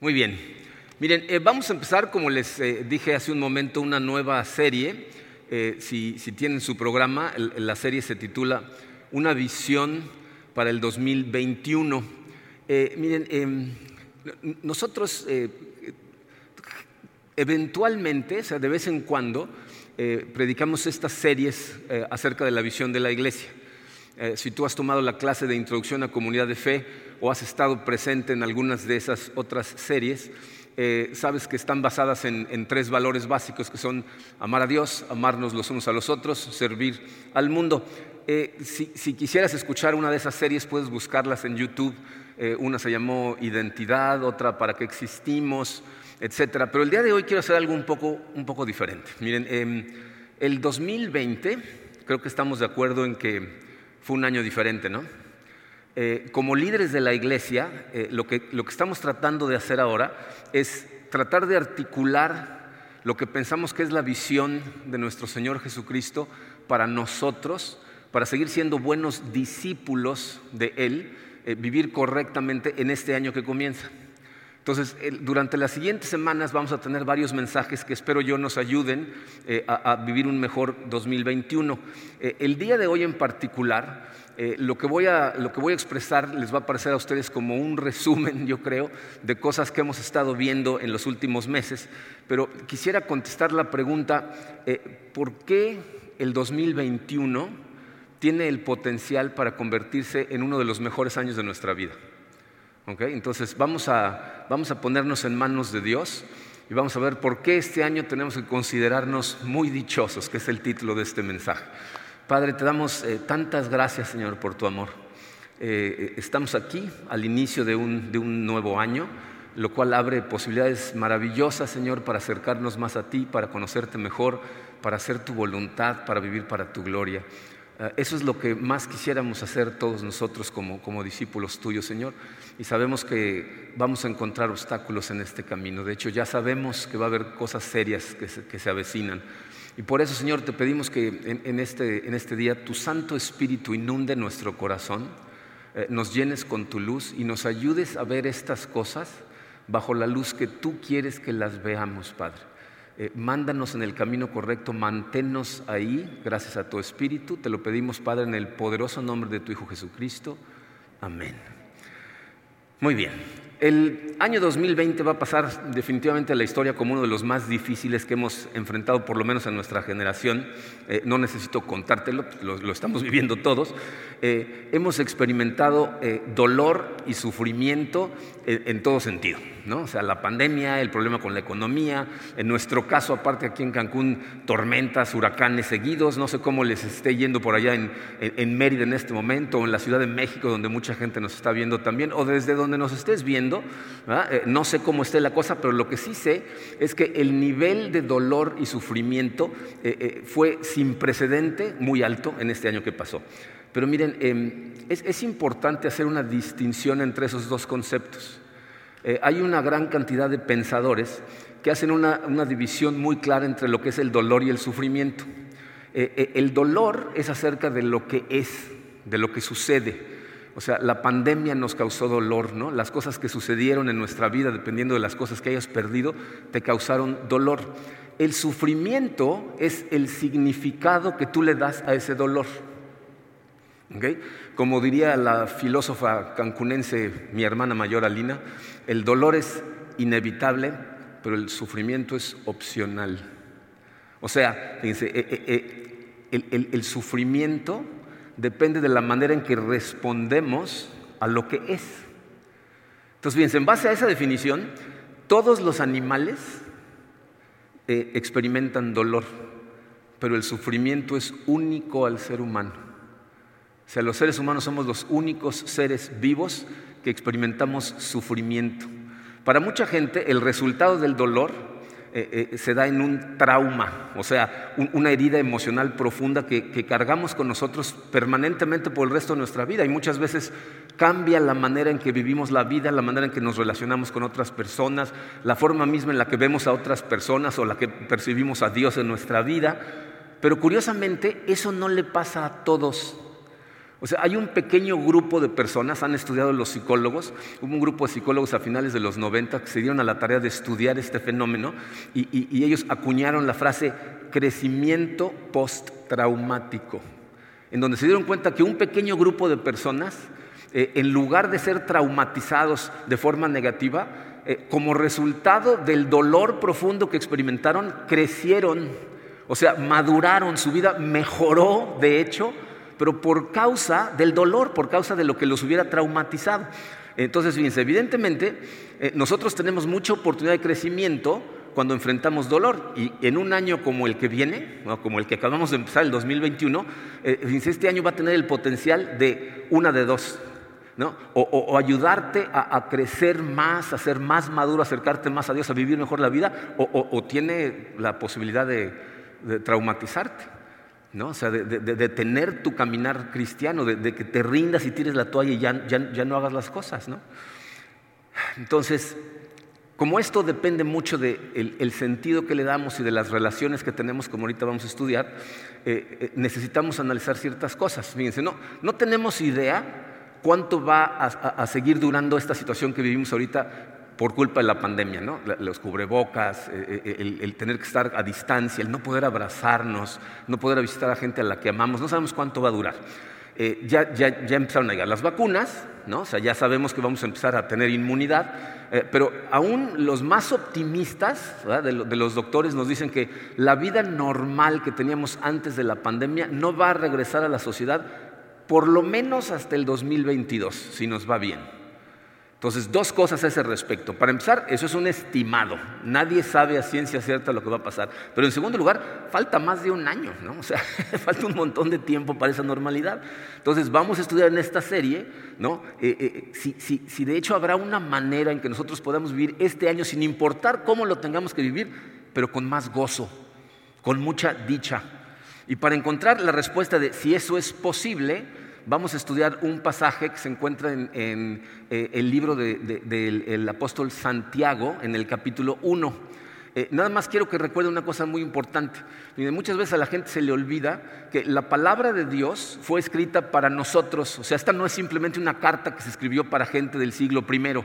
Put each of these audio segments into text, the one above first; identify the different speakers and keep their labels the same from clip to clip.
Speaker 1: Muy bien. Miren, eh, vamos a empezar, como les eh, dije hace un momento, una nueva serie. Eh, si, tienen su programa, la serie se titula Una visión para el 2021. miren, em, nosotros eventualmente, o sea, de vez en cuando, predicamos estas series acerca de la visión de la iglesia. si tú has tomado la clase de introducción a comunidad de fe, o has estado presente en algunas de esas otras series, eh, sabes que están basadas en, tres valores básicos que son amar a Dios, amarnos los unos a los otros, servir al mundo. Eh, si, quisieras escuchar una de esas series, puedes buscarlas en YouTube. Eh, una se llamó Identidad, otra Para qué existimos, etc. Pero el día de hoy quiero hacer algo un poco, un poco diferente. Miren, em, el 2020, creo que estamos de acuerdo en que fue un año diferente, ¿no? Eh, como líderes de la iglesia, eh, lo, que, lo que estamos tratando de hacer ahora es tratar de articular lo que pensamos que es la visión de nuestro Señor Jesucristo para nosotros, para seguir siendo buenos discípulos de Él, eh, vivir correctamente en este año que comienza. Entonces, durante las siguientes semanas vamos a tener varios mensajes que espero yo nos ayuden a, a, vivir un mejor 2021. el día de hoy en particular eh, lo, que voy a, expresar les va a parecer a ustedes como un resumen, yo creo, de cosas que hemos estado viendo en los últimos meses, pero quisiera contestar la pregunta, eh, ¿por qué el 2021 tiene el potencial para convertirse en uno de los mejores años de nuestra vida? Entonces vamos a, vamos a ponernos en manos de Dios y vamos a ver por qué este año tenemos que considerarnos muy dichosos, que es el título de este mensaje. Padre, te damos eh, tantas gracias, Señor, por tu amor. Eh, estamos aquí al inicio de un, de un, nuevo año, lo cual abre posibilidades maravillosas, Señor, para acercarnos más a ti, para conocerte mejor, para hacer tu voluntad, para vivir para tu gloria. Eh, eso es lo que más quisiéramos hacer todos nosotros como, como discípulos tuyos, Señor. Y sabemos que vamos a encontrar obstáculos en este camino. De hecho, ya sabemos que va a haber cosas serias que se, que se avecinan. Y por eso, Señor, te pedimos que en, este, en este, día tu Santo Espíritu inunde nuestro corazón, eh, nos llenes con tu luz y nos ayudes a ver estas cosas bajo la luz que tú quieres que las veamos, Padre. Eh, mándanos en el camino correcto, manténnos ahí, gracias a tu Espíritu. Te lo pedimos, Padre, en el poderoso nombre de tu Hijo Jesucristo. Amén. Muy bien. El año 2020 va a pasar definitivamente a la historia como uno de los más difíciles que hemos enfrentado, por lo menos en nuestra generación. Eh, no necesito contártelo, lo, estamos viviendo todos. Eh, hemos experimentado eh, dolor y sufrimiento en todo sentido. ¿No? O sea, la pandemia, el problema con la economía, en nuestro caso, aparte aquí en Cancún, tormentas, huracanes seguidos, no sé cómo les esté yendo por allá en, Mérida en este momento, o en la Ciudad de México, donde mucha gente nos está viendo también, o desde donde nos estés viendo, eh, no sé cómo esté la cosa, pero lo que sí sé es que el nivel de dolor y sufrimiento eh, eh, fue sin precedente muy alto en este año que pasó. Pero miren, em, es importante hacer una distinción entre esos dos conceptos. Eh, hay una gran cantidad de pensadores que hacen una, división muy clara entre lo que es el dolor y el sufrimiento. Eh, eh, el dolor es acerca de lo que es, de lo que sucede. O sea, la pandemia nos causó dolor, ¿no? Las cosas que sucedieron en nuestra vida, dependiendo de las cosas que hayas perdido, te causaron dolor. El sufrimiento es el significado que tú le das a ese dolor. Como diría la filósofa cancunense, mi hermana mayor Alina, el dolor es inevitable, pero el sufrimiento es opcional. O sea, fíjense, eh, eh, eh, el, sufrimiento depende de la manera en que respondemos a lo que es. Entonces, fíjense, en base a esa definición, todos los animales experimentan dolor, pero el sufrimiento es único al ser humano. O sea, los seres humanos somos los únicos seres vivos que experimentamos sufrimiento. Para mucha gente el resultado del dolor eh, eh, se da en un trauma, o sea, una herida emocional profunda que, que, cargamos con nosotros permanentemente por el resto de nuestra vida y muchas veces cambia la manera en que vivimos la vida, la manera en que nos relacionamos con otras personas, la forma misma en la que vemos a otras personas o la que percibimos a Dios en nuestra vida. Pero curiosamente eso no le pasa a todos O sea, hay un pequeño grupo de personas, han estudiado los psicólogos, hubo un grupo de psicólogos a finales de los 90 que se dieron a la tarea de estudiar este fenómeno y, ellos acuñaron la frase crecimiento post-traumático, en donde se dieron cuenta que un pequeño grupo de personas, eh, en lugar de ser traumatizados de forma negativa, eh, como resultado del dolor profundo que experimentaron, crecieron, o sea, maduraron, su vida mejoró, de hecho, pero por causa del dolor, por causa de lo que los hubiera traumatizado. Entonces, fíjense, evidentemente eh, nosotros tenemos mucha oportunidad de crecimiento cuando enfrentamos dolor. Y en un año como el que viene, como el que acabamos de empezar, el 2021, eh, este año va a tener el potencial de una de dos. ¿no? O, ayudarte a, crecer más, a ser más maduro, acercarte más a Dios, a vivir mejor la vida, o, tiene la posibilidad de traumatizarte. ¿No? O sea, de, tener tu caminar cristiano, de, que te rindas y tires la toalla y ya, ya, no hagas las cosas, ¿no? Entonces, como esto depende mucho del el sentido que le damos y de las relaciones que tenemos, como ahorita vamos a estudiar, eh, eh, necesitamos analizar ciertas cosas. Fíjense, no, no tenemos idea cuánto va a, seguir durando esta situación que vivimos ahorita por culpa de la pandemia, los cubrebocas, eh, eh, el, tener que estar a distancia, el no poder abrazarnos, no poder visitar a gente a la que amamos, no sabemos cuánto va a durar. Eh, ya, ya, ya, empezaron a llegar las vacunas, o sea, ya sabemos que vamos a empezar a tener inmunidad, pero aún los más optimistas de, de, los doctores nos dicen que la vida normal que teníamos antes de la pandemia no va a regresar a la sociedad por lo menos hasta el 2022, si nos va bien. Entonces, dos cosas a ese respecto. Para empezar, eso es un estimado. Nadie sabe a ciencia cierta lo que va a pasar. Pero en segundo lugar, falta más de un año, ¿no? O sea, falta un montón de tiempo para esa normalidad. Entonces, vamos a estudiar en esta serie, ¿no? Eh, eh, si, si de hecho habrá una manera en que nosotros podamos vivir este año sin importar cómo lo tengamos que vivir, pero con más gozo, con mucha dicha. Y para encontrar la respuesta de si eso es posible, vamos a estudiar un pasaje que se encuentra en, eh, el libro del apóstol Santiago, en el capítulo 1. Eh, nada más quiero que recuerde una cosa muy importante. Muchas veces a la gente se le olvida que la palabra de Dios fue escrita para nosotros. O sea, esta no es simplemente una carta que se escribió para gente del siglo primero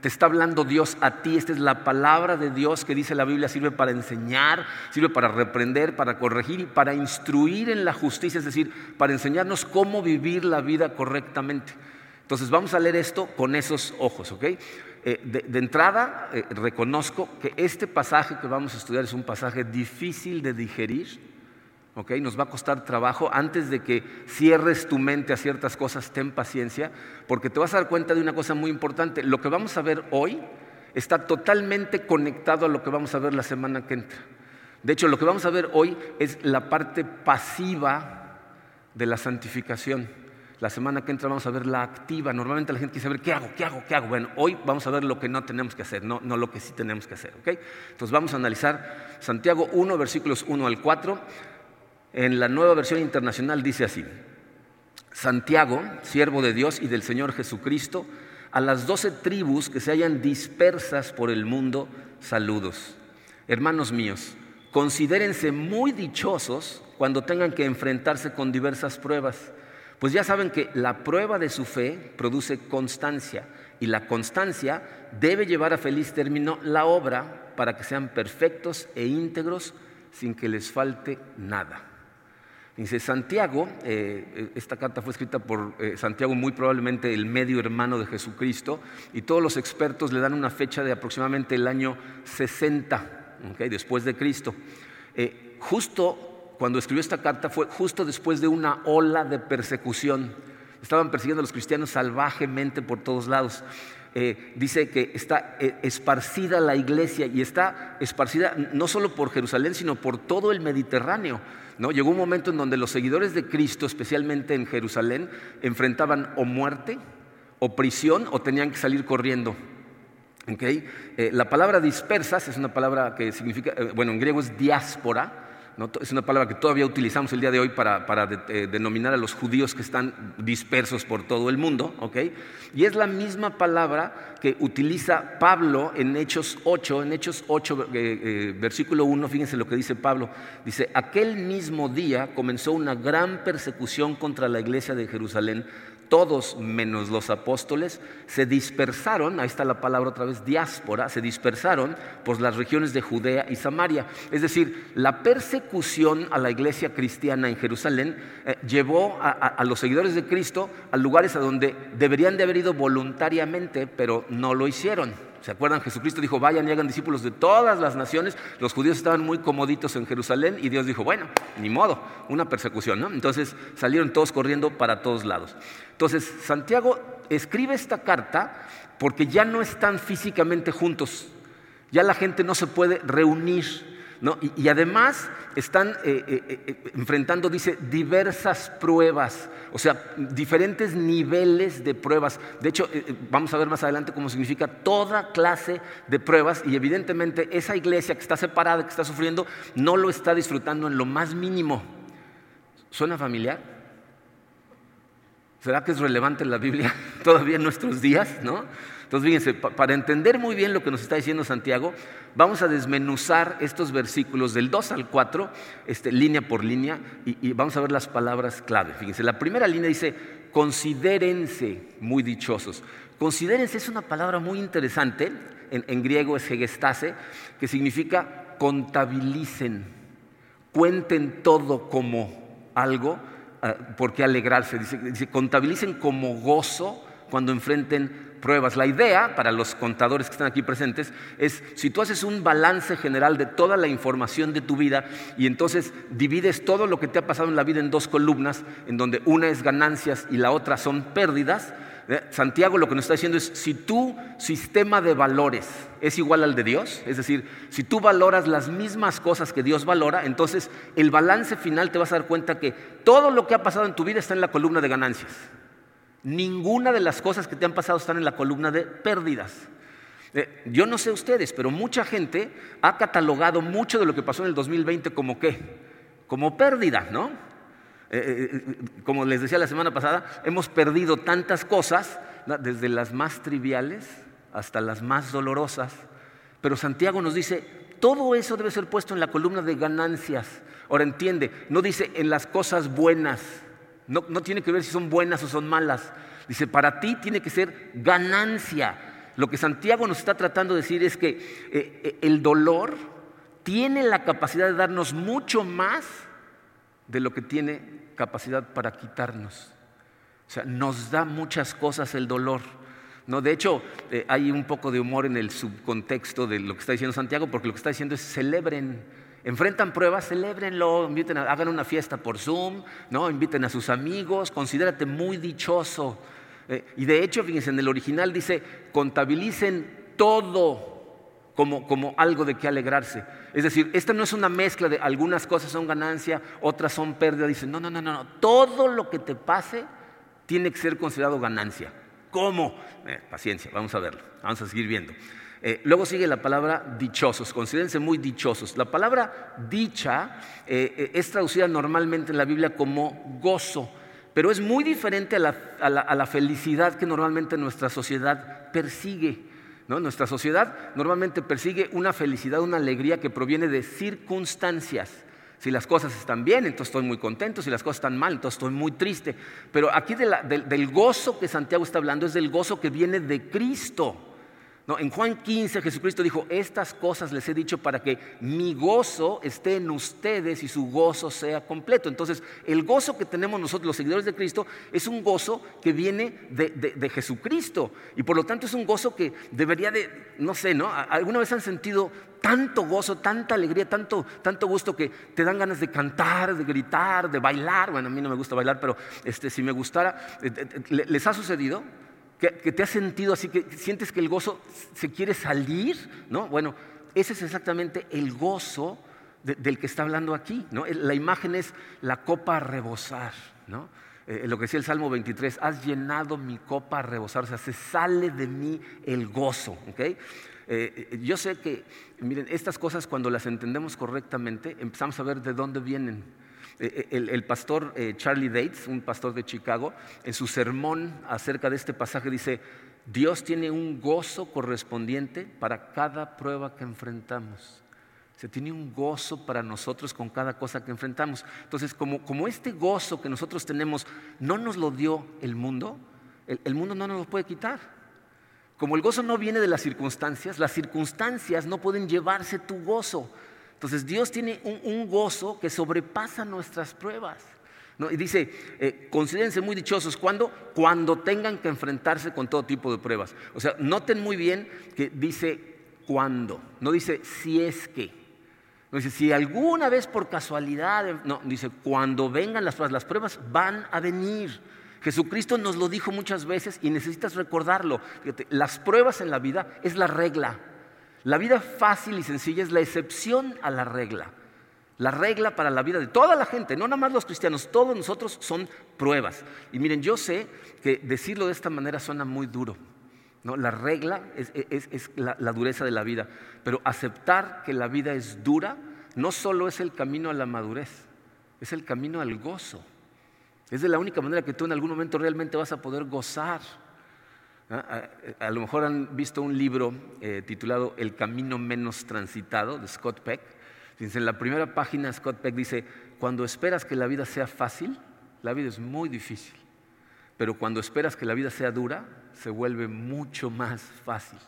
Speaker 1: te está hablando Dios a ti. Esta es la palabra de Dios que dice la Biblia, sirve para enseñar, sirve para reprender, para corregir y para instruir en la justicia, es decir, para enseñarnos cómo vivir la vida correctamente. Entonces vamos a leer esto con esos ojos, ¿ok? Eh, de, entrada, eh, reconozco que este pasaje que vamos a estudiar es un pasaje difícil de digerir nos va a costar trabajo. Antes de que cierres tu mente a ciertas cosas, ten paciencia, porque te vas a dar cuenta de una cosa muy importante. Lo que vamos a ver hoy está totalmente conectado a lo que vamos a ver la semana que entra. De hecho, lo que vamos a ver hoy es la parte pasiva de la santificación. La semana que entra vamos a ver la activa. Normalmente la gente quiere saber qué hago, qué hago, qué hago. Bueno, hoy vamos a ver lo que no tenemos que hacer, no, no lo que sí tenemos que hacer. Entonces vamos a analizar Santiago 1, versículos 1 al 4. En la nueva versión internacional dice así, Santiago, siervo de Dios y del Señor Jesucristo, a las doce tribus que se hayan dispersas por el mundo, saludos. Hermanos míos, considérense muy dichosos cuando tengan que enfrentarse con diversas pruebas, pues ya saben que la prueba de su fe produce constancia y la constancia debe llevar a feliz término la obra para que sean perfectos e íntegros sin que les falte nada. Dice Santiago, eh, eh, esta carta fue escrita por eh, Santiago, muy probablemente el medio hermano de Jesucristo, y todos los expertos le dan una fecha de aproximadamente el año 60, después de Cristo. justo cuando escribió esta carta fue justo después de una ola de persecución. Estaban persiguiendo a los cristianos salvajemente por todos lados. Dice que está esparcida la iglesia y está esparcida no solo por Jerusalén, sino por todo el Mediterráneo. Llegó un momento en donde los seguidores de Cristo, especialmente en Jerusalén, enfrentaban o muerte, o prisión, o tenían que salir corriendo. Eh, la palabra dispersas es una palabra que significa, eh, bueno, en griego es diáspora, es una palabra que todavía utilizamos el día de hoy para, eh, denominar a los judíos que están dispersos por todo el mundo, Y es la misma palabra que utiliza Pablo en Hechos 8, en Hechos 8, eh, eh, versículo 1, fíjense lo que dice Pablo, dice, aquel mismo día comenzó una gran persecución contra la iglesia de Jerusalén todos menos los apóstoles, se dispersaron, ahí está la palabra otra vez, diáspora, se dispersaron por las regiones de Judea y Samaria. Es decir, la persecución a la iglesia cristiana en Jerusalén eh, llevó a, los seguidores de Cristo a lugares a donde deberían de haber ido voluntariamente, pero no lo hicieron. ¿Se acuerdan? Jesucristo dijo, vayan y hagan discípulos de todas las naciones. Los judíos estaban muy comoditos en Jerusalén y Dios dijo, bueno, ni modo, una persecución, ¿no? Entonces salieron todos corriendo para todos lados. Entonces, Santiago escribe esta carta porque ya no están físicamente juntos, ya la gente no se puede reunir, ¿no? y, además están eh, eh, eh, enfrentando, dice, diversas pruebas, o sea, diferentes niveles de pruebas. De hecho, vamos a ver más adelante cómo significa toda clase de pruebas y evidentemente esa iglesia que está separada, que está sufriendo, no lo está disfrutando en lo más mínimo. ¿Suena familiar? ¿Será que es relevante la Biblia todavía en nuestros días? ¿no? Entonces, fíjense, para entender muy bien lo que nos está diciendo Santiago, vamos a desmenuzar estos versículos del 2 al 4, este, línea por línea, y, vamos a ver las palabras clave. Fíjense, la primera línea dice, considérense muy dichosos. Considérense es una palabra muy interesante, en, en griego es hegestase, que significa contabilicen, cuenten todo como algo por qué alegrarse. Dice, contabilicen como gozo cuando enfrenten pruebas. La idea, para los contadores que están aquí presentes, es si tú haces un balance general de toda la información de tu vida y entonces divides todo lo que te ha pasado en la vida en dos columnas, en donde una es ganancias y la otra son pérdidas. Santiago lo que nos está diciendo es, si tu sistema de valores es igual al de Dios, es decir, si tú valoras las mismas cosas que Dios valora, entonces el balance final te vas a dar cuenta que todo lo que ha pasado en tu vida está en la columna de ganancias. Ninguna de las cosas que te han pasado están en la columna de pérdidas. Eh, yo no sé ustedes, pero mucha gente ha catalogado mucho de lo que pasó en el 2020 como qué? Como pérdida, ¿no? Eh, eh, eh, como les decía la semana pasada, hemos perdido tantas cosas, desde las más triviales hasta las más dolorosas, pero Santiago nos dice, todo eso debe ser puesto en la columna de ganancias. Ahora entiende, no dice en las cosas buenas, no, tiene que ver si son buenas o son malas, dice, para ti tiene que ser ganancia. Lo que Santiago nos está tratando de decir es que el dolor tiene la capacidad de darnos mucho más de lo que tiene capacidad para quitarnos. O sea, nos da muchas cosas el dolor. No, de hecho, eh, hay un poco de humor en el subcontexto de lo que está diciendo Santiago, porque lo que está diciendo es celebren, enfrentan pruebas, celebrenlo, inviten hagan una fiesta por Zoom, ¿no? inviten a sus amigos, considérate muy dichoso. Eh, y de hecho, fíjense, en el original dice, contabilicen todo como, algo de qué alegrarse. Es decir, esta no es una mezcla de algunas cosas son ganancia, otras son pérdida. Dice, no, no, no, no, todo lo que te pase tiene que ser considerado ganancia. ¿Cómo? Eh, paciencia, vamos a verlo, vamos a seguir viendo. Eh, luego sigue la palabra dichosos, considérense muy dichosos. La palabra dicha eh, es traducida normalmente en la Biblia como gozo, pero es muy diferente a la, a la felicidad que normalmente nuestra sociedad persigue. Nuestra sociedad normalmente persigue una felicidad, una alegría que proviene de circunstancias. Si las cosas están bien, entonces estoy muy contento. Si las cosas están mal, entonces estoy muy triste. Pero aquí del gozo que Santiago está hablando es del gozo que viene de Cristo. No, en Juan 15 Jesucristo dijo, estas cosas les he dicho para que mi gozo esté en ustedes y su gozo sea completo. Entonces, el gozo que tenemos nosotros, los seguidores de Cristo, es un gozo que viene de, Jesucristo. Y por lo tanto es un gozo que debería de, no sé, ¿no? ¿Alguna vez han sentido tanto gozo, tanta alegría, tanto, tanto gusto que te dan ganas de cantar, de gritar, de bailar? Bueno, a mí no me gusta bailar, pero este, si me gustara, eh, eh, eh, ¿les ha sucedido? Que, te has sentido así, que sientes que el gozo se quiere salir, ¿no? Bueno, ese es exactamente el gozo del que está hablando aquí, ¿no? La imagen es la copa a rebosar, ¿no? Eh, lo que decía el Salmo 23, has llenado mi copa a rebosar, o sea, se sale de mí el gozo, ¿ok? Eh, yo sé que, miren, estas cosas cuando las entendemos correctamente, empezamos a ver de dónde vienen. Eh, el, el, pastor Charlie Dates, un pastor de Chicago, en su sermón acerca de este pasaje dice, Dios tiene un gozo correspondiente para cada prueba que enfrentamos. Se tiene un gozo para nosotros con cada cosa que enfrentamos. Entonces, como, como este gozo que nosotros tenemos no nos lo dio el mundo, el, mundo no nos lo puede quitar. Como el gozo no viene de las circunstancias, las circunstancias no pueden llevarse tu gozo. Entonces Dios tiene un, gozo que sobrepasa nuestras pruebas. Y dice, eh, muy dichosos cuando, cuando tengan que enfrentarse con todo tipo de pruebas. O sea, noten muy bien que dice cuando, no dice si es que. No dice, si alguna vez por casualidad, no, dice, cuando vengan las pruebas, las pruebas van a venir. Jesucristo nos lo dijo muchas veces y necesitas recordarlo. las pruebas en la vida es la regla. La vida fácil y sencilla es la excepción a la regla. La regla para la vida de toda la gente, no nada más los cristianos, todos nosotros son pruebas. Y miren, yo sé que decirlo de esta manera suena muy duro, la regla es, la, la, dureza de la vida, pero aceptar que la vida es dura no solo es el camino a la madurez, es el camino al gozo. Es de la única manera que tú en algún momento realmente vas a poder gozar. ¿Ah? A, lo mejor han visto un libro eh, titulado El camino menos transitado de Scott Peck. En la primera página Scott Peck dice, cuando esperas que la vida sea fácil, la vida es muy difícil. Pero cuando esperas que la vida sea dura, se vuelve mucho más fácil.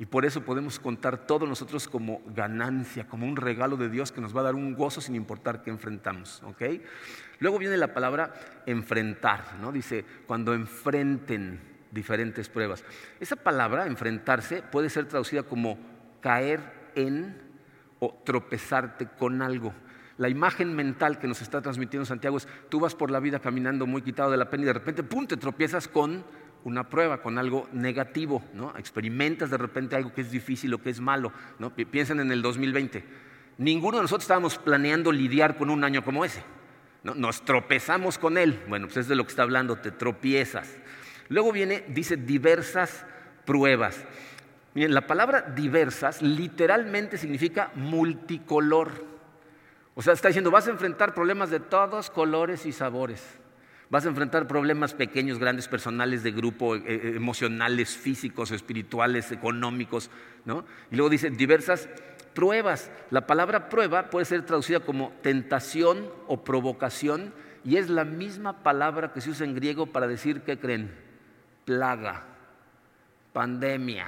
Speaker 1: Y por eso podemos contar todos nosotros como ganancia, como un regalo de Dios que nos va a dar un gozo sin importar qué enfrentamos. Luego viene la palabra enfrentar, ¿no? Dice, cuando enfrenten diferentes pruebas. Esa palabra, enfrentarse, puede ser traducida como caer en o tropezarte con algo. La imagen mental que nos está transmitiendo Santiago es, tú vas por la vida caminando muy quitado de la pena y de repente, ¡pum!, te tropiezas con una prueba, con algo negativo, ¿no? Experimentas de repente algo que es difícil o que es malo, ¿no? Piensen en el 2020. Ninguno de nosotros estábamos planeando lidiar con un año como ese. ¿no? Nos tropezamos con él. Bueno, pues es de lo que está hablando, te tropiezas. Luego viene, dice, diversas pruebas. Miren, la palabra diversas literalmente significa multicolor. O sea, está diciendo, vas a enfrentar problemas de todos colores y sabores. Vas a enfrentar problemas pequeños, grandes, personales, de grupo, eh, eh, emocionales, físicos, espirituales, económicos. ¿no? Y luego dice diversas pruebas. La palabra prueba puede ser traducida como tentación o provocación y es la misma palabra que se usa en griego para decir, ¿qué creen? Plaga pandemia.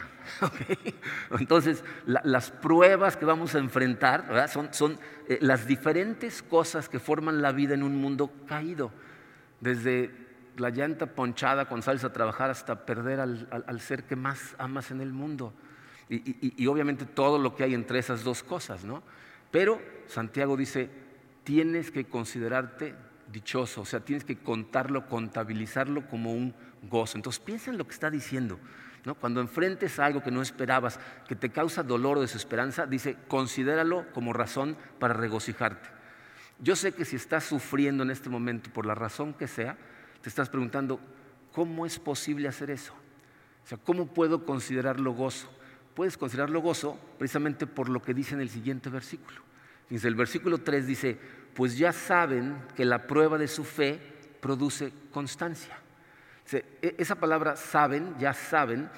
Speaker 1: Entonces, las pruebas que vamos a enfrentar son, eh, las diferentes cosas que forman la vida en un mundo caído. Desde la llanta ponchada cuando sales a trabajar hasta perder al, ser que más amas en el mundo. Y, y, obviamente todo lo que hay entre esas dos cosas, ¿no? Pero Santiago dice, tienes que considerarte dichoso, o sea, tienes que contarlo, contabilizarlo como un gozo. Entonces piensa en lo que está diciendo. Cuando enfrentes algo que no esperabas, que te causa dolor o desesperanza, dice, considéralo como razón para regocijarte. Yo sé que si estás sufriendo en este momento por la razón que sea, te estás preguntando, ¿cómo es posible hacer eso? O sea, ¿cómo puedo considerarlo gozo? Puedes considerarlo gozo precisamente por lo que dice en el siguiente versículo. El versículo 3 dice, pues ya saben que la prueba de su fe produce constancia. E, esa palabra saben, ya saben,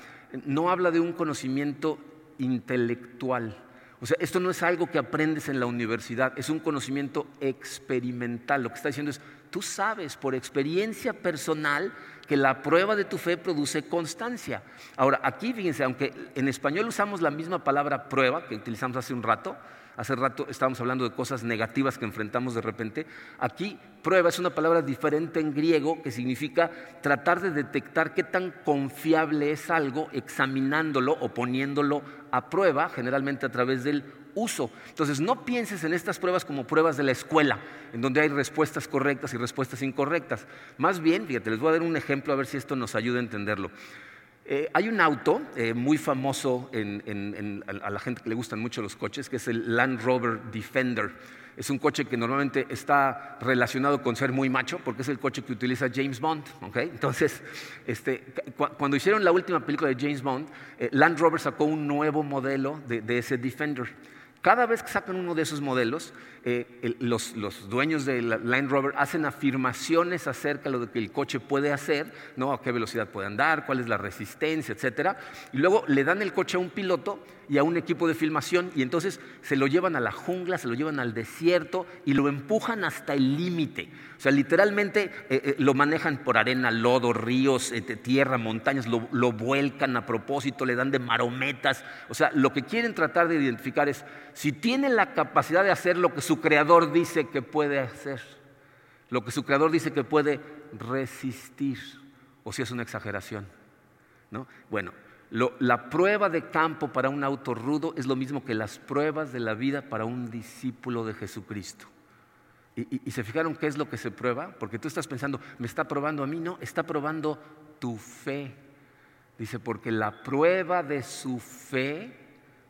Speaker 1: no habla de un conocimiento intelectual. O sea, esto no es algo que aprendes en la universidad, es un conocimiento experimental. Lo que está diciendo es, tú sabes por experiencia personal que la prueba de tu fe produce constancia. Ahora, aquí fíjense, aunque en español usamos la misma palabra prueba que utilizamos hace un rato, Hace rato estábamos hablando de cosas negativas que enfrentamos de repente. Aquí prueba es una palabra diferente en griego que significa tratar de detectar qué tan confiable es algo examinándolo o poniéndolo a prueba, generalmente a través del uso. Entonces, no pienses en estas pruebas como pruebas de la escuela, en donde hay respuestas correctas y respuestas incorrectas. Más bien, fíjate, les voy a dar un ejemplo a ver si esto nos ayuda a entenderlo. Eh, hay un auto eh, muy famoso a la gente que le gustan mucho los coches, que es el Land Rover Defender. Es un coche que normalmente está relacionado con ser muy macho, porque es el coche que utiliza James Bond. Entonces, este, cuando hicieron la última película de James Bond, eh, Land Rover sacó un nuevo modelo de ese Defender. Cada vez que sacan uno de esos modelos, eh, los, dueños de la Land Rover hacen afirmaciones acerca de lo que el coche puede hacer, ¿no? a qué velocidad puede andar, cuál es la resistencia, etc. Y luego le dan el coche a un piloto y a un equipo de filmación y entonces se lo llevan a la jungla, se lo llevan al desierto y lo empujan hasta el límite. O sea, literalmente eh, eh, lo manejan por arena, lodo, ríos, tierra, montañas, lo, vuelcan a propósito, le dan de marometas. O sea, lo que quieren tratar de identificar es si tiene la capacidad de hacer lo que su creador dice que puede hacer, lo que su creador dice que puede resistir, o si es una exageración. ¿no? Bueno, la prueba de campo para un auto rudo es lo mismo que las pruebas de la vida para un discípulo de Jesucristo. Y, y, se fijaron qué es lo que se prueba, porque tú estás pensando, me está probando a mí, no, está probando tu fe. Dice, porque la prueba de su fe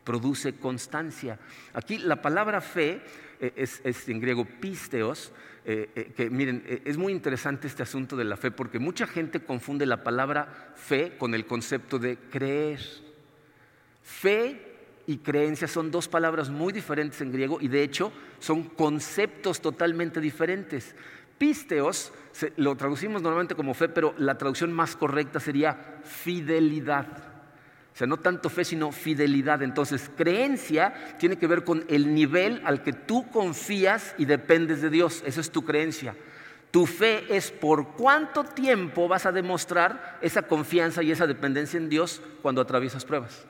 Speaker 1: produce constancia. Aquí la palabra fe eh, es, en griego pisteos, eh, eh, que miren, es muy interesante este asunto de la fe porque mucha gente confunde la palabra fe con el concepto de creer. Fe y creencia son dos palabras muy diferentes en griego y de hecho son conceptos totalmente diferentes. Pisteos lo traducimos normalmente como fe, pero la traducción más correcta sería fidelidad. O sea, no tanto fe, sino fidelidad. Entonces, creencia tiene que ver con el nivel al que tú confías y dependes de Dios. Esa es tu creencia. Tu fe es por cuánto tiempo vas a demostrar esa confianza y esa dependencia en Dios cuando atraviesas pruebas.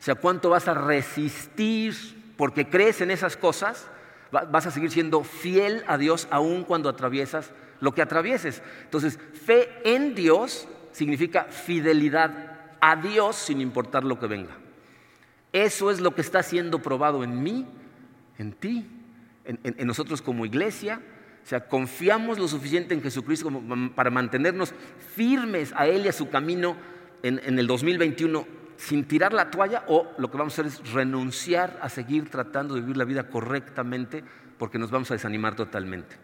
Speaker 1: O sea, cuánto vas a resistir porque crees en esas cosas, vas a seguir siendo fiel a Dios aun cuando atraviesas lo que atravieses. Entonces, fe en Dios significa fidelidad a Dios sin importar lo que venga. Eso es lo que está siendo probado en mí, en ti, en, nosotros como iglesia. O sea, confiamos lo suficiente en Jesucristo para mantenernos firmes a Él y a su camino en, el 2021 sin tirar la toalla o lo que vamos a hacer es renunciar a seguir tratando de vivir la vida correctamente porque nos vamos a desanimar totalmente.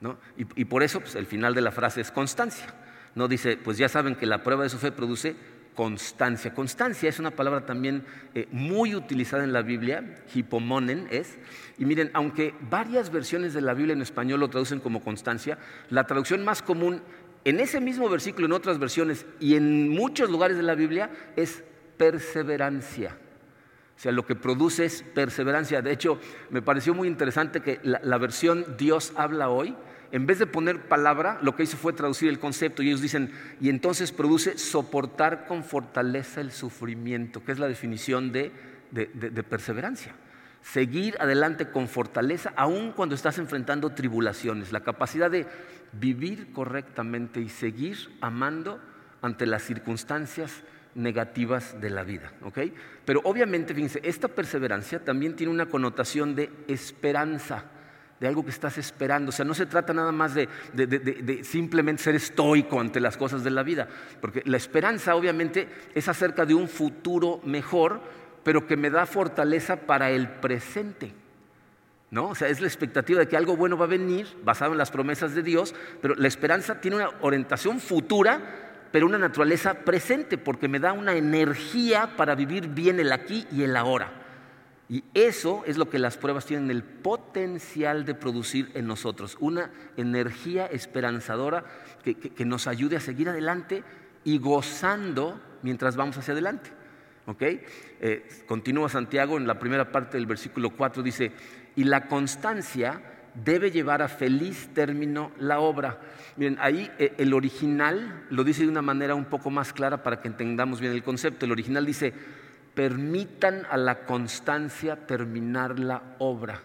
Speaker 1: ¿no? Y, por eso pues, el final de la frase es constancia. No dice, pues ya saben que la prueba de su fe produce constancia. Constancia es una palabra también eh, muy utilizada en la Biblia, hipomonen es. Y miren, aunque varias versiones de la Biblia en español lo traducen como constancia, la traducción más común en ese mismo versículo, en otras versiones y en muchos lugares de la Biblia es perseverancia. O sea, lo que produce es perseverancia. De hecho, me pareció muy interesante que la versión Dios habla hoy, en vez de poner palabra, lo que hizo fue traducir el concepto y ellos dicen, y entonces produce soportar con fortaleza el sufrimiento, que es la definición de, perseverancia. Seguir adelante con fortaleza, aun cuando estás enfrentando tribulaciones, la capacidad de vivir correctamente y seguir amando ante las circunstancias negativas de la vida. Pero obviamente, fíjense, esta perseverancia también tiene una connotación de esperanza de algo que estás esperando. O sea, no se trata nada más de, simplemente ser estoico ante las cosas de la vida, porque la esperanza obviamente es acerca de un futuro mejor, pero que me da fortaleza para el presente. ¿No? O sea, es la expectativa de que algo bueno va a venir basado en las promesas de Dios, pero la esperanza tiene una orientación futura, pero una naturaleza presente, porque me da una energía para vivir bien el aquí y el ahora. Y eso es lo que las pruebas tienen el potencial de producir en nosotros, una energía esperanzadora que, nos ayude a seguir adelante y gozando mientras vamos hacia adelante. ¿Ok? Eh, continúa Santiago en la primera parte del versículo 4, dice, y la constancia debe llevar a feliz término la obra. Miren, ahí eh, el original lo dice de una manera un poco más clara para que entendamos bien el concepto. El original dice, permitan a la constancia terminar la obra.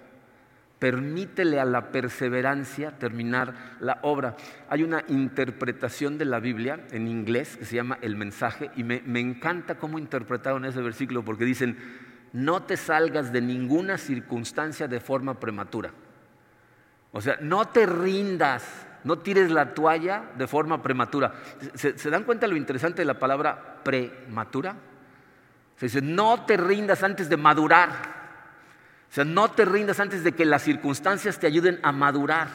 Speaker 1: Permítele a la perseverancia terminar la obra. Hay una interpretación de la Biblia en inglés que se llama el mensaje y me, encanta cómo interpretaron ese versículo porque dicen, no te salgas de ninguna circunstancia de forma prematura. O sea, no te rindas no tires la toalla de forma prematura. ¿Se, se dan cuenta lo interesante de la palabra prematura? Se dice, no te rindas antes de madurar. O sea, no te rindas antes de que las circunstancias te ayuden a madurar.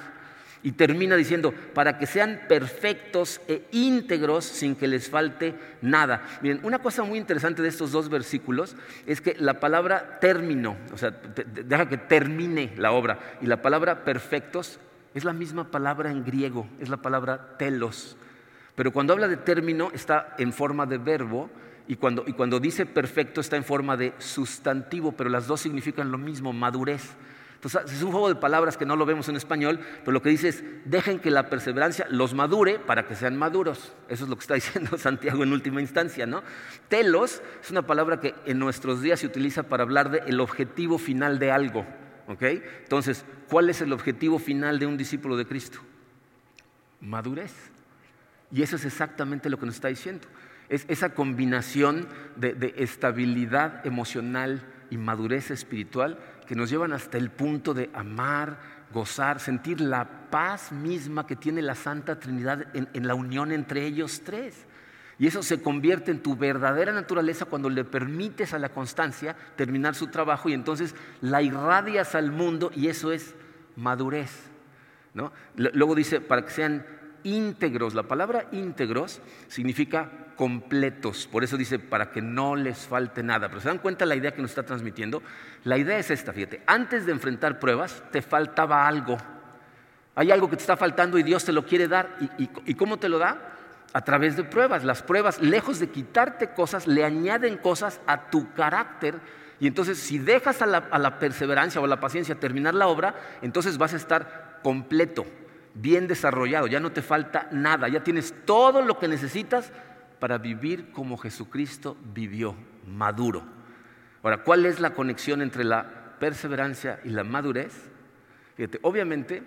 Speaker 1: Y termina diciendo, para que sean perfectos e íntegros sin que les falte nada. Miren, una cosa muy interesante de estos dos versículos es que la palabra término, o sea, deja que termine la obra, y la palabra perfectos es la misma palabra en griego, es la palabra telos. Pero cuando habla de término está en forma de verbo y cuando, dice perfecto está en forma de sustantivo, pero las dos significan lo mismo, madurez. Entonces es un juego de palabras que no lo vemos en español, pero lo que dice es, dejen que la perseverancia los madure para que sean maduros. Eso es lo que está diciendo Santiago en última instancia, ¿no? Telos es una palabra que en nuestros días se utiliza para hablar del objetivo final de algo, ¿ok? Entonces, ¿cuál es el objetivo final de un discípulo de Cristo? Madurez. Y eso es exactamente lo que nos está diciendo. Es esa combinación de, estabilidad emocional y madurez espiritual que nos llevan hasta el punto de amar, gozar, sentir la paz misma que tiene la Santa Trinidad en, la unión entre ellos tres. Y eso se convierte en tu verdadera naturaleza cuando le permites a la constancia terminar su trabajo y entonces la irradias al mundo y eso es madurez. ¿no? Luego dice, para que sean íntegros. La palabra íntegros significa completos. Por eso dice, para que no les falte nada. Pero se dan cuenta la idea que nos está transmitiendo. La idea es esta, fíjate. Antes de enfrentar pruebas, te faltaba algo. Hay algo que te está faltando y Dios te lo quiere dar. ¿Y, cómo te lo da? A través de pruebas. Las pruebas, lejos de quitarte cosas, le añaden cosas a tu carácter. Y entonces, si dejas a la, a la perseverancia o a la paciencia terminar la obra, entonces vas a estar completo bien desarrollado, ya no te falta nada, ya tienes todo lo que necesitas para vivir como Jesucristo vivió, maduro. Ahora, ¿cuál es la conexión entre la perseverancia y la madurez? Fíjate, obviamente,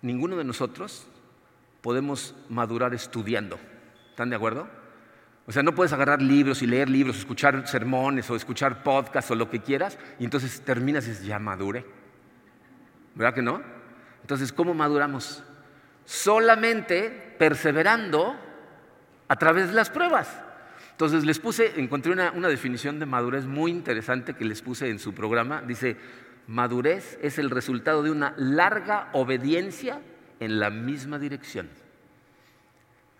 Speaker 1: ninguno de nosotros podemos madurar estudiando. ¿Están de acuerdo? O sea, no puedes agarrar libros y leer libros, escuchar sermones o escuchar podcasts o lo que quieras y entonces terminas y dices, ya madure. ¿Verdad que no? Entonces, ¿cómo maduramos? Solamente perseverando a través de las pruebas. Entonces les puse, encontré una, definición de madurez muy interesante que les puse en su programa. Dice, madurez es el resultado de una larga obediencia en la misma dirección.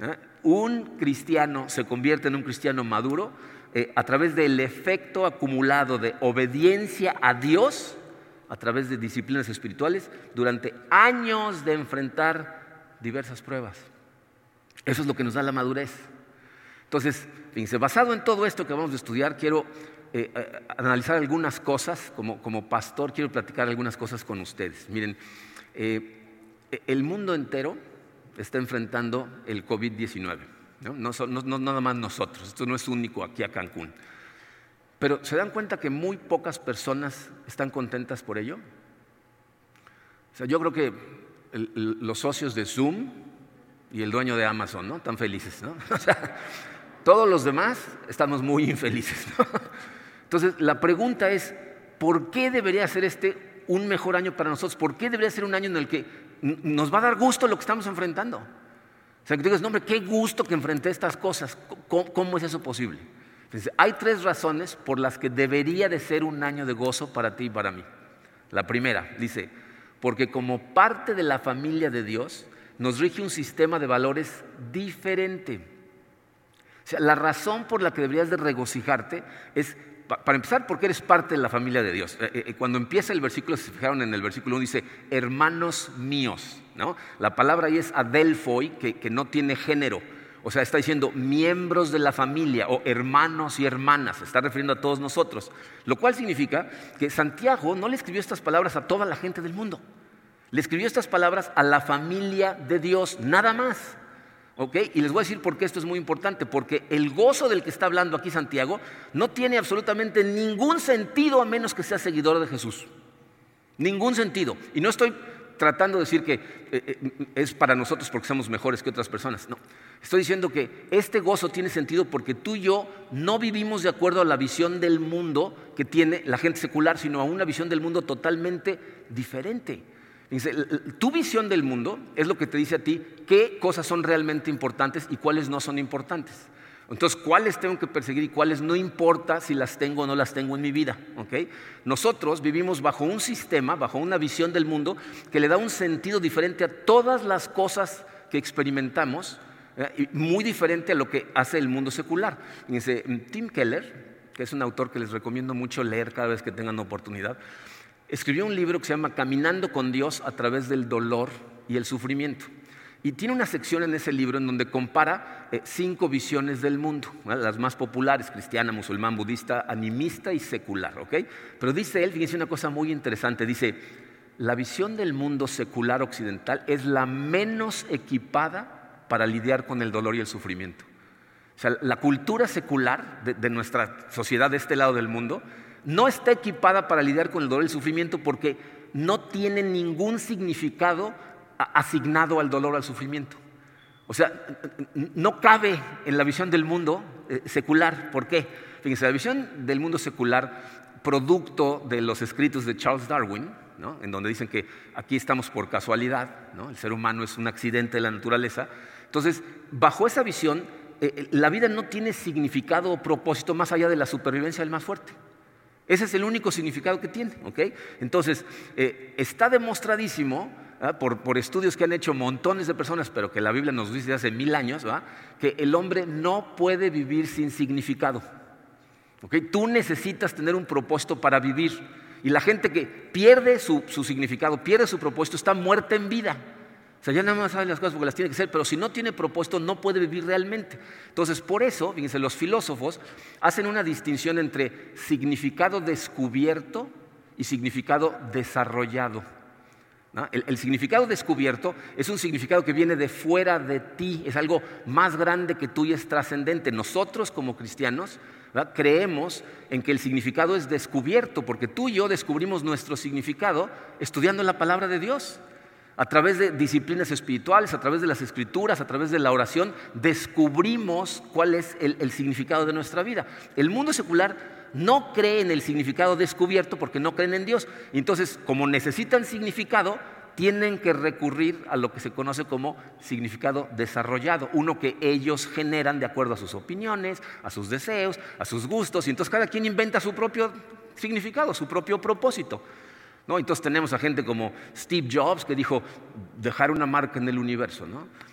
Speaker 1: ¿Eh? Un cristiano se convierte en un cristiano maduro eh, a través del efecto acumulado de obediencia a Dios a través de disciplinas espirituales durante años de enfrentar diversas pruebas. Eso es lo que nos da la madurez. Entonces, fíjense, basado en todo esto que vamos a estudiar, quiero eh, eh, analizar algunas cosas, como, como, pastor quiero platicar algunas cosas con ustedes. Miren, eh, el mundo entero está enfrentando el COVID-19, ¿no? no nada más nosotros, esto no es único aquí a Cancún. Pero ¿se dan cuenta que muy pocas personas están contentas por ello? O sea, yo creo que los socios de Zoom y el dueño de Amazon, ¿no? Están felices, ¿no? O sea, todos los demás estamos muy infelices, ¿no? Entonces, la pregunta es, ¿por qué debería ser este un mejor año para nosotros? ¿Por qué debería ser un año en el que nos va a dar gusto lo que estamos enfrentando? O sea, que digas, no, hombre, qué gusto que enfrenté estas cosas. cómo es eso posible? hay tres razones por las que debería de ser un año de gozo para ti y para mí. La primera, dice, porque como parte de la familia de Dios nos rige un sistema de valores diferente. O sea, la razón por la que deberías de regocijarte es, para empezar, porque eres parte de la familia de Dios. Eh, eh, cuando empieza el versículo, se fijaron en el versículo 1, dice, hermanos míos. ¿no? La palabra ahí es adelfoi, que no tiene género. O sea, está diciendo miembros de la familia o hermanos y hermanas, está refiriendo a todos nosotros. Lo cual significa que Santiago no le escribió estas palabras a toda la gente del mundo. Le escribió estas palabras a la familia de Dios, nada más. ¿Ok? Y les voy a decir por qué esto es muy importante, porque el gozo del que está hablando aquí Santiago no tiene absolutamente ningún sentido a menos que sea seguidor de Jesús. Ningún sentido. Y no estoy tratando de decir que eh, eh, es para nosotros porque somos mejores que otras personas. No, estoy diciendo que este gozo tiene sentido porque tú y yo no vivimos de acuerdo a la visión del mundo que tiene la gente secular, sino a una visión del mundo totalmente diferente. Dice, tu visión del mundo es lo que te dice a ti qué cosas son realmente importantes y cuáles no son importantes. Entonces, ¿cuáles tengo que perseguir y cuáles no importa si las tengo o no las tengo en mi vida? Nosotros vivimos bajo un sistema, bajo una visión del mundo que le da un sentido diferente a todas las cosas que experimentamos, ¿eh? muy diferente a lo que hace el mundo secular. Dice, Tim Keller, que es un autor que les recomiendo mucho leer cada vez que tengan oportunidad, escribió un libro que se llama Caminando con Dios a través del dolor y el sufrimiento. Y tiene una sección en ese libro en donde compara eh, cinco visiones del mundo, las más populares, cristiana, musulmán, budista, animista y secular. Pero dice él, fíjense una cosa muy interesante, dice, la visión del mundo secular occidental es la menos equipada para lidiar con el dolor y el sufrimiento. O sea, la cultura secular de nuestra sociedad de este lado del mundo no está equipada para lidiar con el dolor y el sufrimiento porque no tiene ningún significado asignado al dolor o al sufrimiento. O sea, no cabe en la visión del mundo eh, secular. ¿Por qué? Fíjense, la visión del mundo secular, producto de los escritos de Charles Darwin, en donde dicen que aquí estamos por casualidad, el ser humano es un accidente de la naturaleza. Entonces, bajo esa visión, eh, eh, la vida no tiene significado o propósito más allá de la supervivencia del más fuerte. Ese es el único significado que tiene. Entonces, está demostradísimo ¿ah? por, estudios que han hecho montones de personas, pero que la Biblia nos dice hace mil años, que el hombre no puede vivir sin significado. Tú necesitas tener un propósito para vivir. Y la gente que pierde su, significado, pierde su propósito, está muerta en vida. O sea, ya nada más sabe las cosas porque las tiene que ser, pero si no tiene propósito no puede vivir realmente. Entonces, por eso, fíjense, los filósofos hacen una distinción entre significado descubierto y significado desarrollado. El, significado descubierto es un significado que viene de fuera de ti, es algo más grande que tú y es trascendente. Nosotros como cristianos creemos en que el significado es descubierto, porque tú y yo descubrimos nuestro significado estudiando la palabra de Dios. A través de disciplinas espirituales, a través de las escrituras, a través de la oración, descubrimos cuál es el significado de nuestra vida. El mundo secular no creen en el significado descubierto porque no creen en Dios. Entonces, como necesitan significado, tienen que recurrir a lo que se conoce como significado desarrollado, uno que ellos generan de acuerdo a sus opiniones, a sus deseos, a sus gustos, y entonces cada quien inventa su propio significado, su propio propósito. Entonces tenemos a gente como Steve Jobs que dijo dejar una marca en el universo,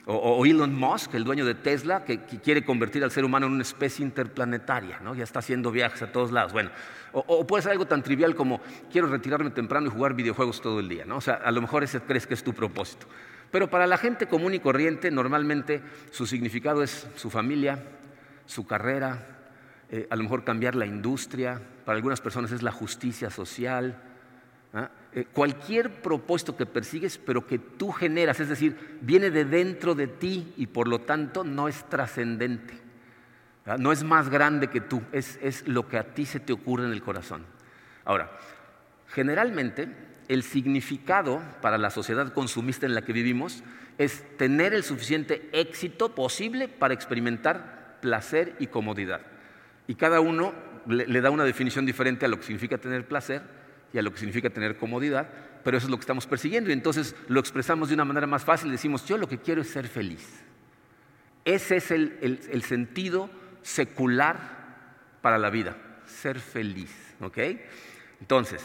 Speaker 1: o, Elon Musk, el dueño de Tesla, que, quiere convertir al ser humano en una especie interplanetaria, ¿no? ya está haciendo viajes a todos lados. Bueno, o, puede ser algo tan trivial como quiero retirarme temprano y jugar videojuegos todo el día. ¿no? O sea, a lo mejor ese crees que es tu propósito. Pero para la gente común y corriente, normalmente su significado es su familia, su carrera, eh, a lo mejor cambiar la industria, para algunas personas es la justicia social. Eh, cualquier propósito que persigues, pero que tú generas, es decir, viene de dentro de ti y por lo tanto no es trascendente, ¿ah? no es más grande que tú, es lo que a ti se te ocurre en el corazón. Ahora, generalmente el significado para la sociedad consumista en la que vivimos es tener el suficiente éxito posible para experimentar placer y comodidad. Y cada uno le, da una definición diferente a lo que significa tener placer y a lo que significa tener comodidad, pero eso es lo que estamos persiguiendo y entonces lo expresamos de una manera más fácil, decimos, yo lo que quiero es ser feliz. Ese es el, sentido secular para la vida, ser feliz. ¿ok? Entonces,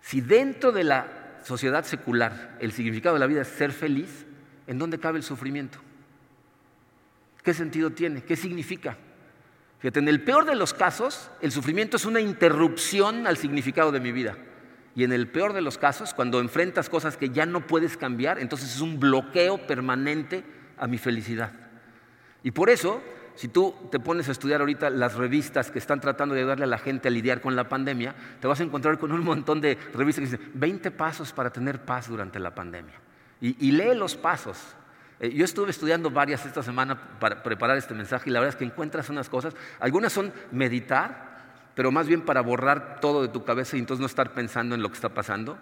Speaker 1: si dentro de la sociedad secular el significado de la vida es ser feliz, ¿en dónde cabe el sufrimiento? ¿Qué sentido tiene? ¿Qué significa? Fíjate, en el peor de los casos, el sufrimiento es una interrupción al significado de mi vida. Y en el peor de los casos, cuando enfrentas cosas que ya no puedes cambiar, entonces es un bloqueo permanente a mi felicidad. Y por eso, si tú te pones a estudiar ahorita las revistas que están tratando de ayudarle a la gente a lidiar con la pandemia, te vas a encontrar con un montón de revistas que dicen 20 pasos para tener paz durante la pandemia. Y, y lee los pasos. Eh, yo estuve estudiando varias esta semana para preparar este mensaje y la verdad es que encuentras unas cosas. Algunas son meditar, pero más bien para borrar todo de tu cabeza y entonces no estar pensando en lo que está pasando.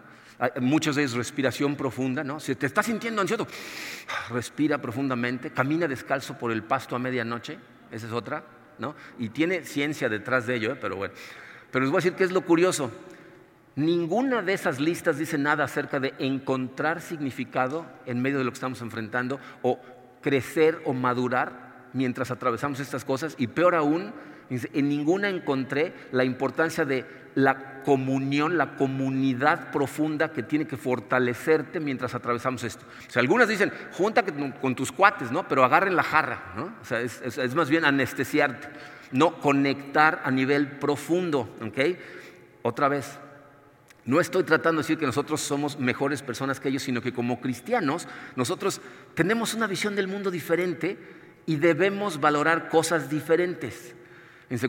Speaker 1: Muchas veces respiración profunda, ¿no? Si te estás sintiendo ansioso, respira profundamente, camina descalzo por el pasto a medianoche, esa es otra, ¿no? Y tiene ciencia detrás de ello, ¿eh? pero bueno. Pero les voy a decir qué es lo curioso. Ninguna de esas listas dice nada acerca de encontrar significado en medio de lo que estamos enfrentando o crecer o madurar mientras atravesamos estas cosas. Y peor aún, en ninguna encontré la importancia de la comunión, la comunidad profunda que tiene que fortalecerte mientras atravesamos esto. O sea, algunas dicen, junta con tus cuates, ¿no? Pero agarren la jarra, ¿no? O sea, es, es más bien anestesiarte, no conectar a nivel profundo, ¿ok? Otra vez, no estoy tratando de decir que nosotros somos mejores personas que ellos, sino que como cristianos nosotros tenemos una visión del mundo diferente y debemos valorar cosas diferentes.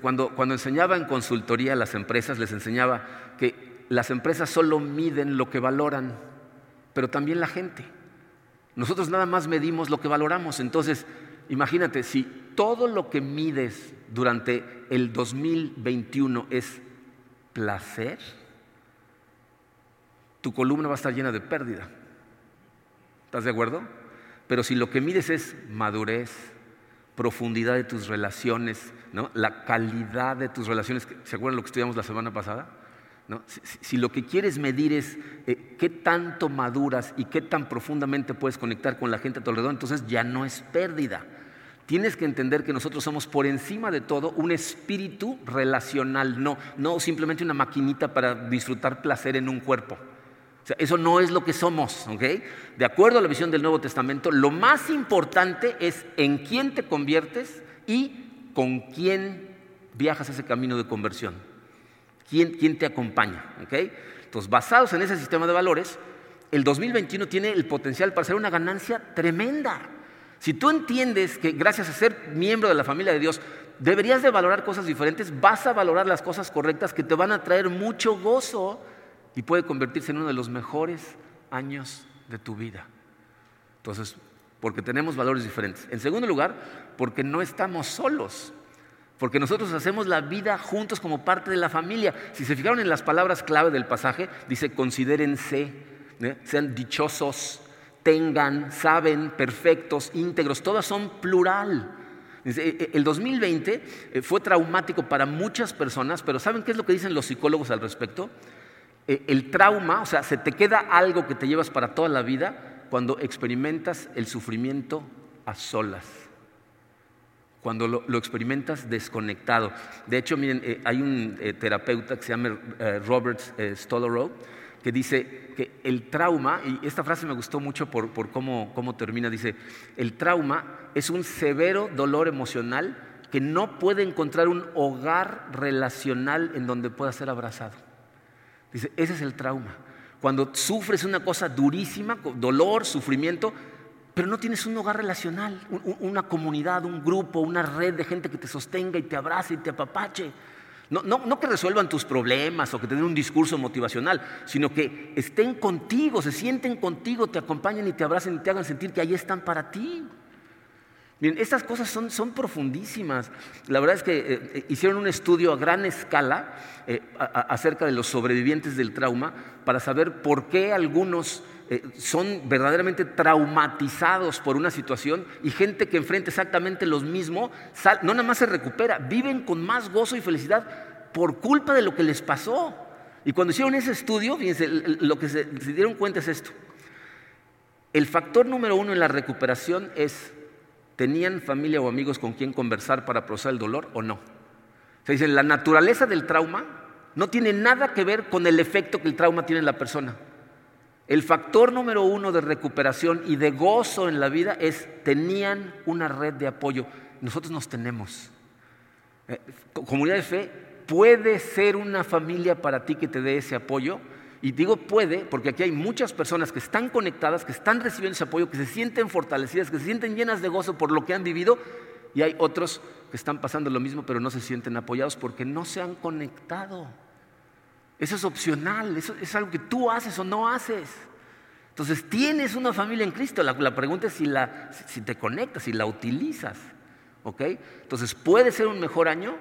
Speaker 1: Cuando, cuando enseñaba en consultoría a las empresas, les enseñaba que las empresas solo miden lo que valoran, pero también la gente. Nosotros nada más medimos lo que valoramos. Entonces, imagínate, si todo lo que mides durante el 2021 es placer, tu columna va a estar llena de pérdida. ¿Estás de acuerdo? Pero si lo que mides es madurez, profundidad de tus relaciones, ¿no? la calidad de tus relaciones, ¿se acuerdan lo que estudiamos la semana pasada? ¿No? Si, lo que quieres medir es eh, qué tanto maduras y qué tan profundamente puedes conectar con la gente a tu alrededor, entonces ya no es pérdida. Tienes que entender que nosotros somos por encima de todo un espíritu relacional, no, no simplemente una maquinita para disfrutar placer en un cuerpo eso no es lo que somos, ¿ok? De acuerdo a la visión del Nuevo Testamento, lo más importante es en quién te conviertes y con quién viajas ese camino de conversión. ¿Quién, quién te acompaña? ¿ok? Entonces, basados en ese sistema de valores, el 2021 tiene el potencial para ser una ganancia tremenda. Si tú entiendes que gracias a ser miembro de la familia de Dios, deberías de valorar cosas diferentes, vas a valorar las cosas correctas que te van a traer mucho gozo y puede convertirse en uno de los mejores años de tu vida. Entonces, porque tenemos valores diferentes. En segundo lugar, porque no estamos solos. Porque nosotros hacemos la vida juntos como parte de la familia. Si se fijaron en las palabras clave del pasaje, dice considérense, ¿eh? sean dichosos, tengan, saben, perfectos, íntegros, todas son plural. E, e, el 2020 eh, fue traumático para muchas personas, pero ¿saben qué es lo que dicen los psicólogos al respecto? Eh, el trauma, o sea, se te queda algo que te llevas para toda la vida cuando experimentas el sufrimiento a solas, cuando lo, experimentas desconectado. De hecho, miren, eh, hay un eh, terapeuta que se llama Robert Stolorow que dice que el trauma, y esta frase me gustó mucho por, por cómo, cómo termina, dice, el trauma es un severo dolor emocional que no puede encontrar un hogar relacional en donde pueda ser abrazado. Dice, ese es el trauma. Cuando sufres una cosa durísima, dolor, sufrimiento, pero no tienes un hogar relacional, una comunidad, un grupo, una red de gente que te sostenga y te abrace y te apapache. No, no, que resuelvan tus problemas o que te den un discurso motivacional, sino que estén contigo, se sienten contigo, te acompañen y te abracen y te hagan sentir que ahí están para ti. Estas cosas son, profundísimas. La verdad es que eh, eh, hicieron un estudio a gran escala eh, acerca de los sobrevivientes del trauma para saber por qué algunos son verdaderamente traumatizados por una situación y gente que enfrenta exactamente lo mismo, no nada más se recupera, viven con más gozo y felicidad por culpa de lo que les pasó. Y cuando hicieron ese estudio, fíjense, lo que se dieron cuenta es esto. El factor número uno en la recuperación es ¿Tenían familia o amigos con quien conversar para procesar el dolor o no? Se dice, la naturaleza del trauma no tiene nada que ver con el efecto que el trauma tiene en la persona. El factor número uno de recuperación y de gozo en la vida es tenían una red de apoyo. Nosotros nos tenemos. Eh, comunidad de fe puede ser una familia para ti que te dé ese apoyo y digo puede, porque aquí hay muchas personas que están conectadas, que están recibiendo ese apoyo, que se sienten fortalecidas, que se sienten llenas de gozo por lo que han vivido, y hay otros que están pasando lo mismo, pero no se sienten apoyados porque no se han conectado. Eso es opcional, eso es algo que tú haces o no haces. Entonces, tienes una familia en Cristo. La, pregunta es si, la, si te conectas, si la utilizas. ¿ok? Entonces, puede ser un mejor año,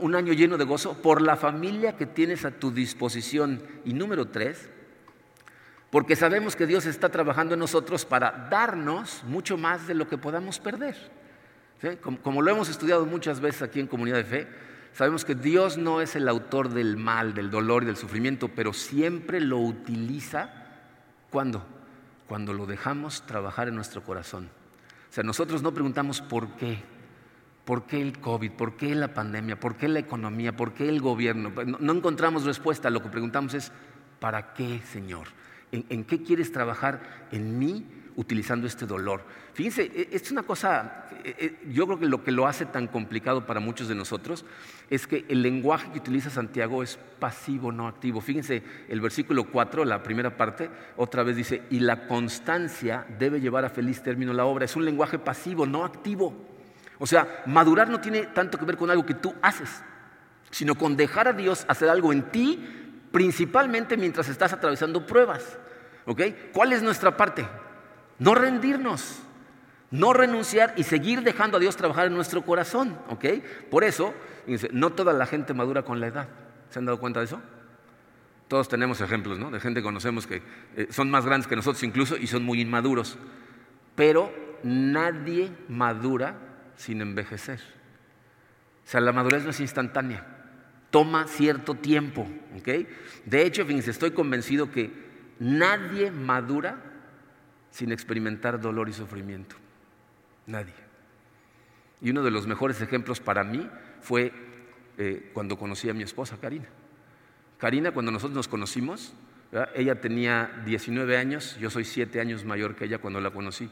Speaker 1: un año lleno de gozo por la familia que tienes a tu disposición. Y número tres, porque sabemos que Dios está trabajando en nosotros para darnos mucho más de lo que podamos perder. Como, lo hemos estudiado muchas veces aquí en Comunidad de Fe, Sabemos que Dios no es el autor del mal, del dolor y del sufrimiento, pero siempre lo utiliza cuando cuando lo dejamos trabajar en nuestro corazón. O sea, nosotros no preguntamos por qué, por qué el COVID, por qué la pandemia, por qué la economía, por qué el gobierno. No, encontramos respuesta, lo que preguntamos es, ¿para qué, Señor? ¿En, qué quieres trabajar en mí utilizando este dolor? Fíjense, e, es una cosa, e, e, yo creo que lo que lo hace tan complicado para muchos de nosotros es que el lenguaje que utiliza Santiago es pasivo, no activo. Fíjense, el versículo 4, la primera parte, otra vez dice, y la constancia debe llevar a feliz término la obra. Es un lenguaje pasivo, no activo. O sea, madurar no tiene tanto que ver con algo que tú haces, sino con dejar a Dios hacer algo en ti, principalmente mientras estás atravesando pruebas. ¿Ok? ¿Cuál es nuestra parte? No rendirnos no renunciar y seguir dejando a Dios trabajar en nuestro corazón, ¿ok? Por eso, no toda la gente madura con la edad. ¿Se han dado cuenta de eso? Todos tenemos ejemplos, ¿no? De gente que conocemos que eh, son más grandes que nosotros incluso y son muy inmaduros. Pero nadie madura sin envejecer. O sea, la madurez no es instantánea. Toma cierto tiempo. De hecho, estoy convencido que nadie madura sin experimentar dolor y sufrimiento. Nadie. Y uno de los mejores ejemplos para mí fue eh, cuando conocí a mi esposa, Karina. Karina, cuando nosotros nos conocimos, ella tenía 19 años, yo soy 7 años mayor que ella cuando la conocí.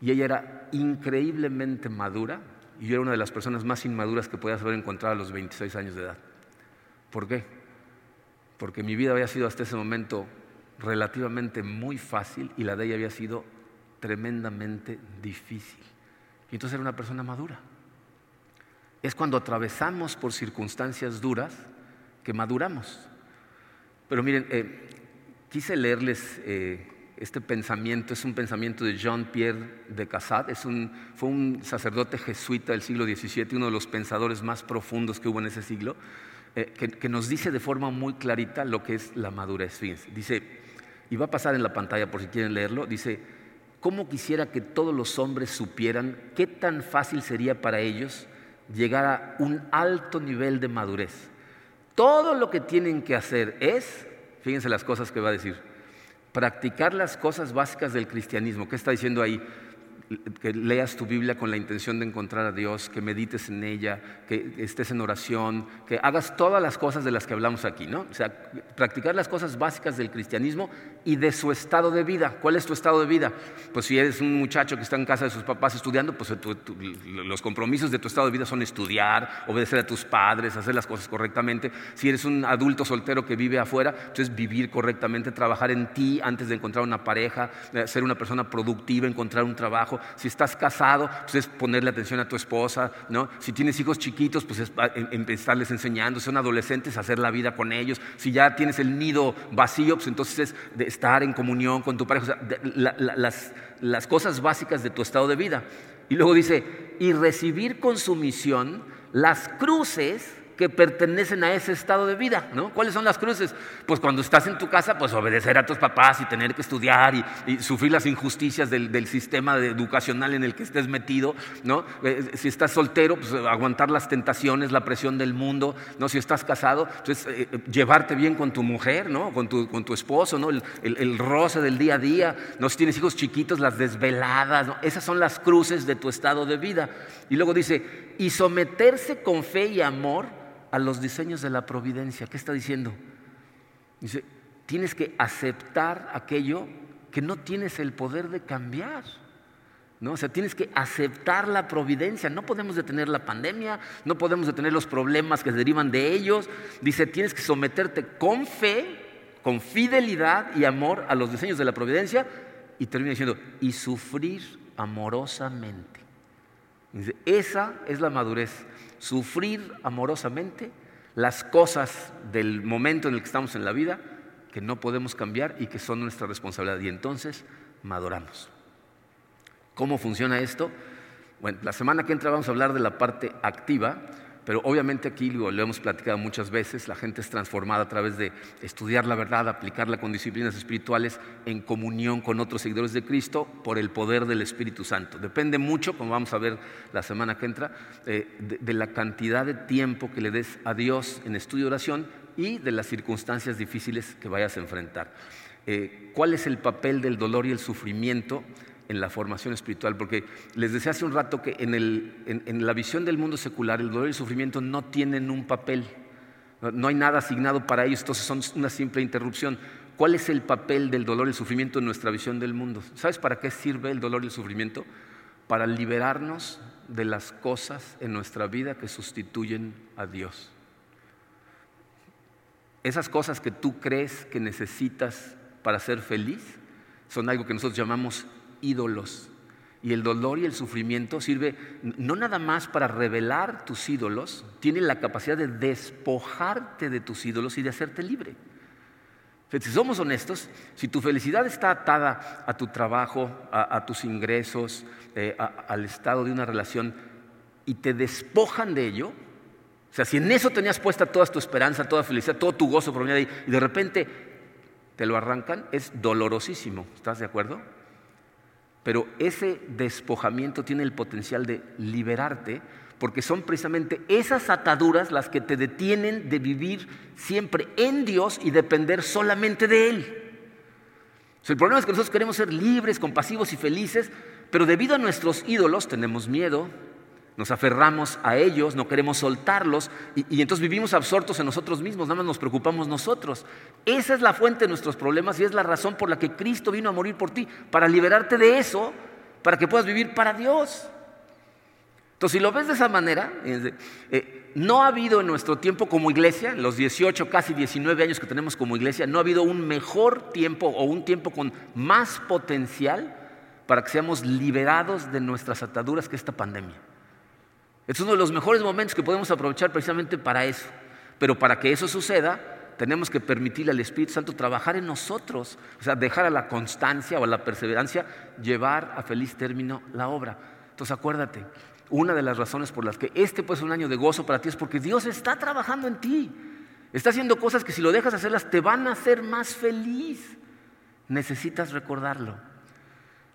Speaker 1: Y ella era increíblemente madura y yo era una de las personas más inmaduras que podías haber encontrado a los 26 años de edad. ¿Por qué? Porque mi vida había sido hasta ese momento relativamente muy fácil y la de ella había sido tremendamente difícil. Y entonces era una persona madura. Es cuando atravesamos por circunstancias duras que maduramos. Pero miren, eh, quise leerles eh, este pensamiento, es un pensamiento de Jean-Pierre de Cassat, es un, fue un sacerdote jesuita del siglo XVII, uno de los pensadores más profundos que hubo en ese siglo, eh, que, que, nos dice de forma muy clarita lo que es la madurez. Fíjense, dice, y va a pasar en la pantalla por si quieren leerlo, dice, ¿Cómo quisiera que todos los hombres supieran qué tan fácil sería para ellos llegar a un alto nivel de madurez? Todo lo que tienen que hacer es, fíjense las cosas que va a decir, practicar las cosas básicas del cristianismo. ¿Qué está diciendo ahí? Que leas tu Biblia con la intención de encontrar a Dios, que medites en ella, que estés en oración, que hagas todas las cosas de las que hablamos aquí, ¿no? O sea, practicar las cosas básicas del cristianismo y de su estado de vida. ¿Cuál es tu estado de vida? Pues si eres un muchacho que está en casa de sus papás estudiando, pues los compromisos de tu estado de vida son estudiar, obedecer a tus padres, hacer las cosas correctamente. Si eres un adulto soltero que vive afuera, entonces vivir correctamente, trabajar en ti antes de encontrar una pareja, eh, ser una persona productiva, encontrar un trabajo si estás casado, pues es ponerle atención a tu esposa, ¿no? Si tienes hijos chiquitos, pues es empezarles enseñando, si son adolescentes, hacer la vida con ellos. Si ya tienes el nido vacío, pues entonces es de estar en comunión con tu pareja, las, las cosas básicas de tu estado de vida. Y luego dice, y recibir con sumisión las cruces que pertenecen a ese estado de vida, ¿no? ¿Cuáles son las cruces? Pues cuando estás en tu casa, pues obedecer a tus papás y tener que estudiar y, sufrir las injusticias del, sistema educacional en el que estés metido, ¿no? Eh, si estás soltero, pues aguantar las tentaciones, la presión del mundo, ¿no? Si estás casado, entonces eh, eh, llevarte bien con tu mujer, ¿no? Con tu, esposo, ¿no? El, roce del día a día, ¿no? Si tienes hijos chiquitos, las desveladas. Esas son las cruces de tu estado de vida. Y luego dice, y someterse con fe y amor a los diseños de la providencia. ¿Qué está diciendo? Dice, tienes que aceptar aquello que no tienes el poder de cambiar. ¿No? O sea, tienes que aceptar la providencia. No podemos detener la pandemia, no podemos detener los problemas que derivan de ellos. Dice, tienes que someterte con fe, con fidelidad y amor a los diseños de la providencia. Y termina diciendo, y sufrir amorosamente. Dice, esa es la madurez sufrir amorosamente las cosas del momento en el que estamos en la vida que no podemos cambiar y que son nuestra responsabilidad. Y entonces maduramos. ¿Cómo funciona esto? Bueno, la semana que entra vamos a hablar de la parte activa, pero obviamente aquí lo, hemos platicado muchas veces, la gente es transformada a través de estudiar la verdad, aplicarla con disciplinas espirituales en comunión con otros seguidores de Cristo por el poder del Espíritu Santo. Depende mucho, como vamos a ver la semana que entra, eh, de, la cantidad de tiempo que le des a Dios en estudio y oración y de las circunstancias difíciles que vayas a enfrentar. Eh, ¿Cuál es el papel del dolor y el sufrimiento? En la formación espiritual, porque les decía hace un rato que en, la visión del mundo secular el dolor y el sufrimiento no tienen un papel, no, hay nada asignado para ellos, entonces son una simple interrupción. ¿Cuál es el papel del dolor y el sufrimiento en nuestra visión del mundo? ¿Sabes para qué sirve el dolor y el sufrimiento? Para liberarnos de las cosas en nuestra vida que sustituyen a Dios. Esas cosas que tú crees que necesitas para ser feliz son algo que nosotros llamamos ídolos. Y el dolor y el sufrimiento sirve no nada más para revelar tus ídolos, tiene la capacidad de despojarte de tus ídolos y de hacerte libre. Si somos honestos, si tu felicidad está atada a tu trabajo, a, tus ingresos, eh, al estado de una relación y te despojan de ello, o sea, si en eso tenías puesta toda tu esperanza, toda felicidad, todo tu gozo por venir y de repente te lo arrancan, es dolorosísimo. ¿Estás de acuerdo? Pero ese despojamiento tiene el potencial de liberarte porque son precisamente esas ataduras las que te detienen de vivir siempre en Dios y depender solamente de Él. el problema es que nosotros queremos ser libres, compasivos y felices, pero debido a nuestros ídolos tenemos miedo, nos aferramos a ellos, no queremos soltarlos y, entonces vivimos absortos en nosotros mismos, nada más nos preocupamos nosotros. Esa es la fuente de nuestros problemas y es la razón por la que Cristo vino a morir por ti, para liberarte de eso, para que puedas vivir para Dios. Entonces, si lo ves de esa manera, eh, no ha habido en nuestro tiempo como iglesia, los 18, casi 19 años que tenemos como iglesia, no ha habido un mejor tiempo o un tiempo con más potencial para que seamos liberados de nuestras ataduras que esta pandemia. Es uno de los mejores momentos que podemos aprovechar precisamente para eso. Pero para que eso suceda, tenemos que permitirle al Espíritu Santo trabajar en nosotros, o sea, dejar a la constancia o a la perseverancia llevar a feliz término la obra. Entonces acuérdate, una de las razones por las que este puede ser un año de gozo para ti es porque Dios está trabajando en ti. Está haciendo cosas que si lo dejas hacerlas te van a hacer más feliz. Necesitas recordarlo.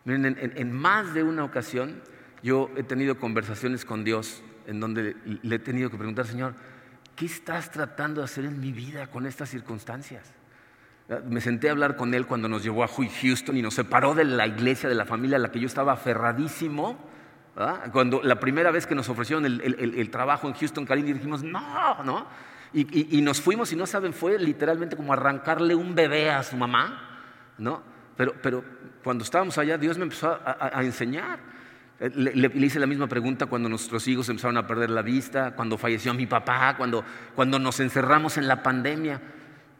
Speaker 1: Miren, en más de una ocasión yo he tenido conversaciones con Dios en donde le he tenido que preguntar, Señor, ¿qué estás tratando de hacer en mi vida con estas circunstancias? Me senté a hablar con él cuando nos llevó a Houston y nos separó de la iglesia, de la familia a la que yo estaba aferradísimo. Cuando la primera vez que nos ofrecieron el, trabajo en Houston, Karim, dijimos, no, ¿no? Y, nos fuimos y no saben, fue literalmente como arrancarle un bebé a su mamá, ¿no? Pero cuando estábamos allá, Dios me empezó a enseñar. Eh, le, hice la misma pregunta cuando nuestros hijos empezaron a perder la vista, cuando falleció mi papá, cuando, cuando nos encerramos en la pandemia.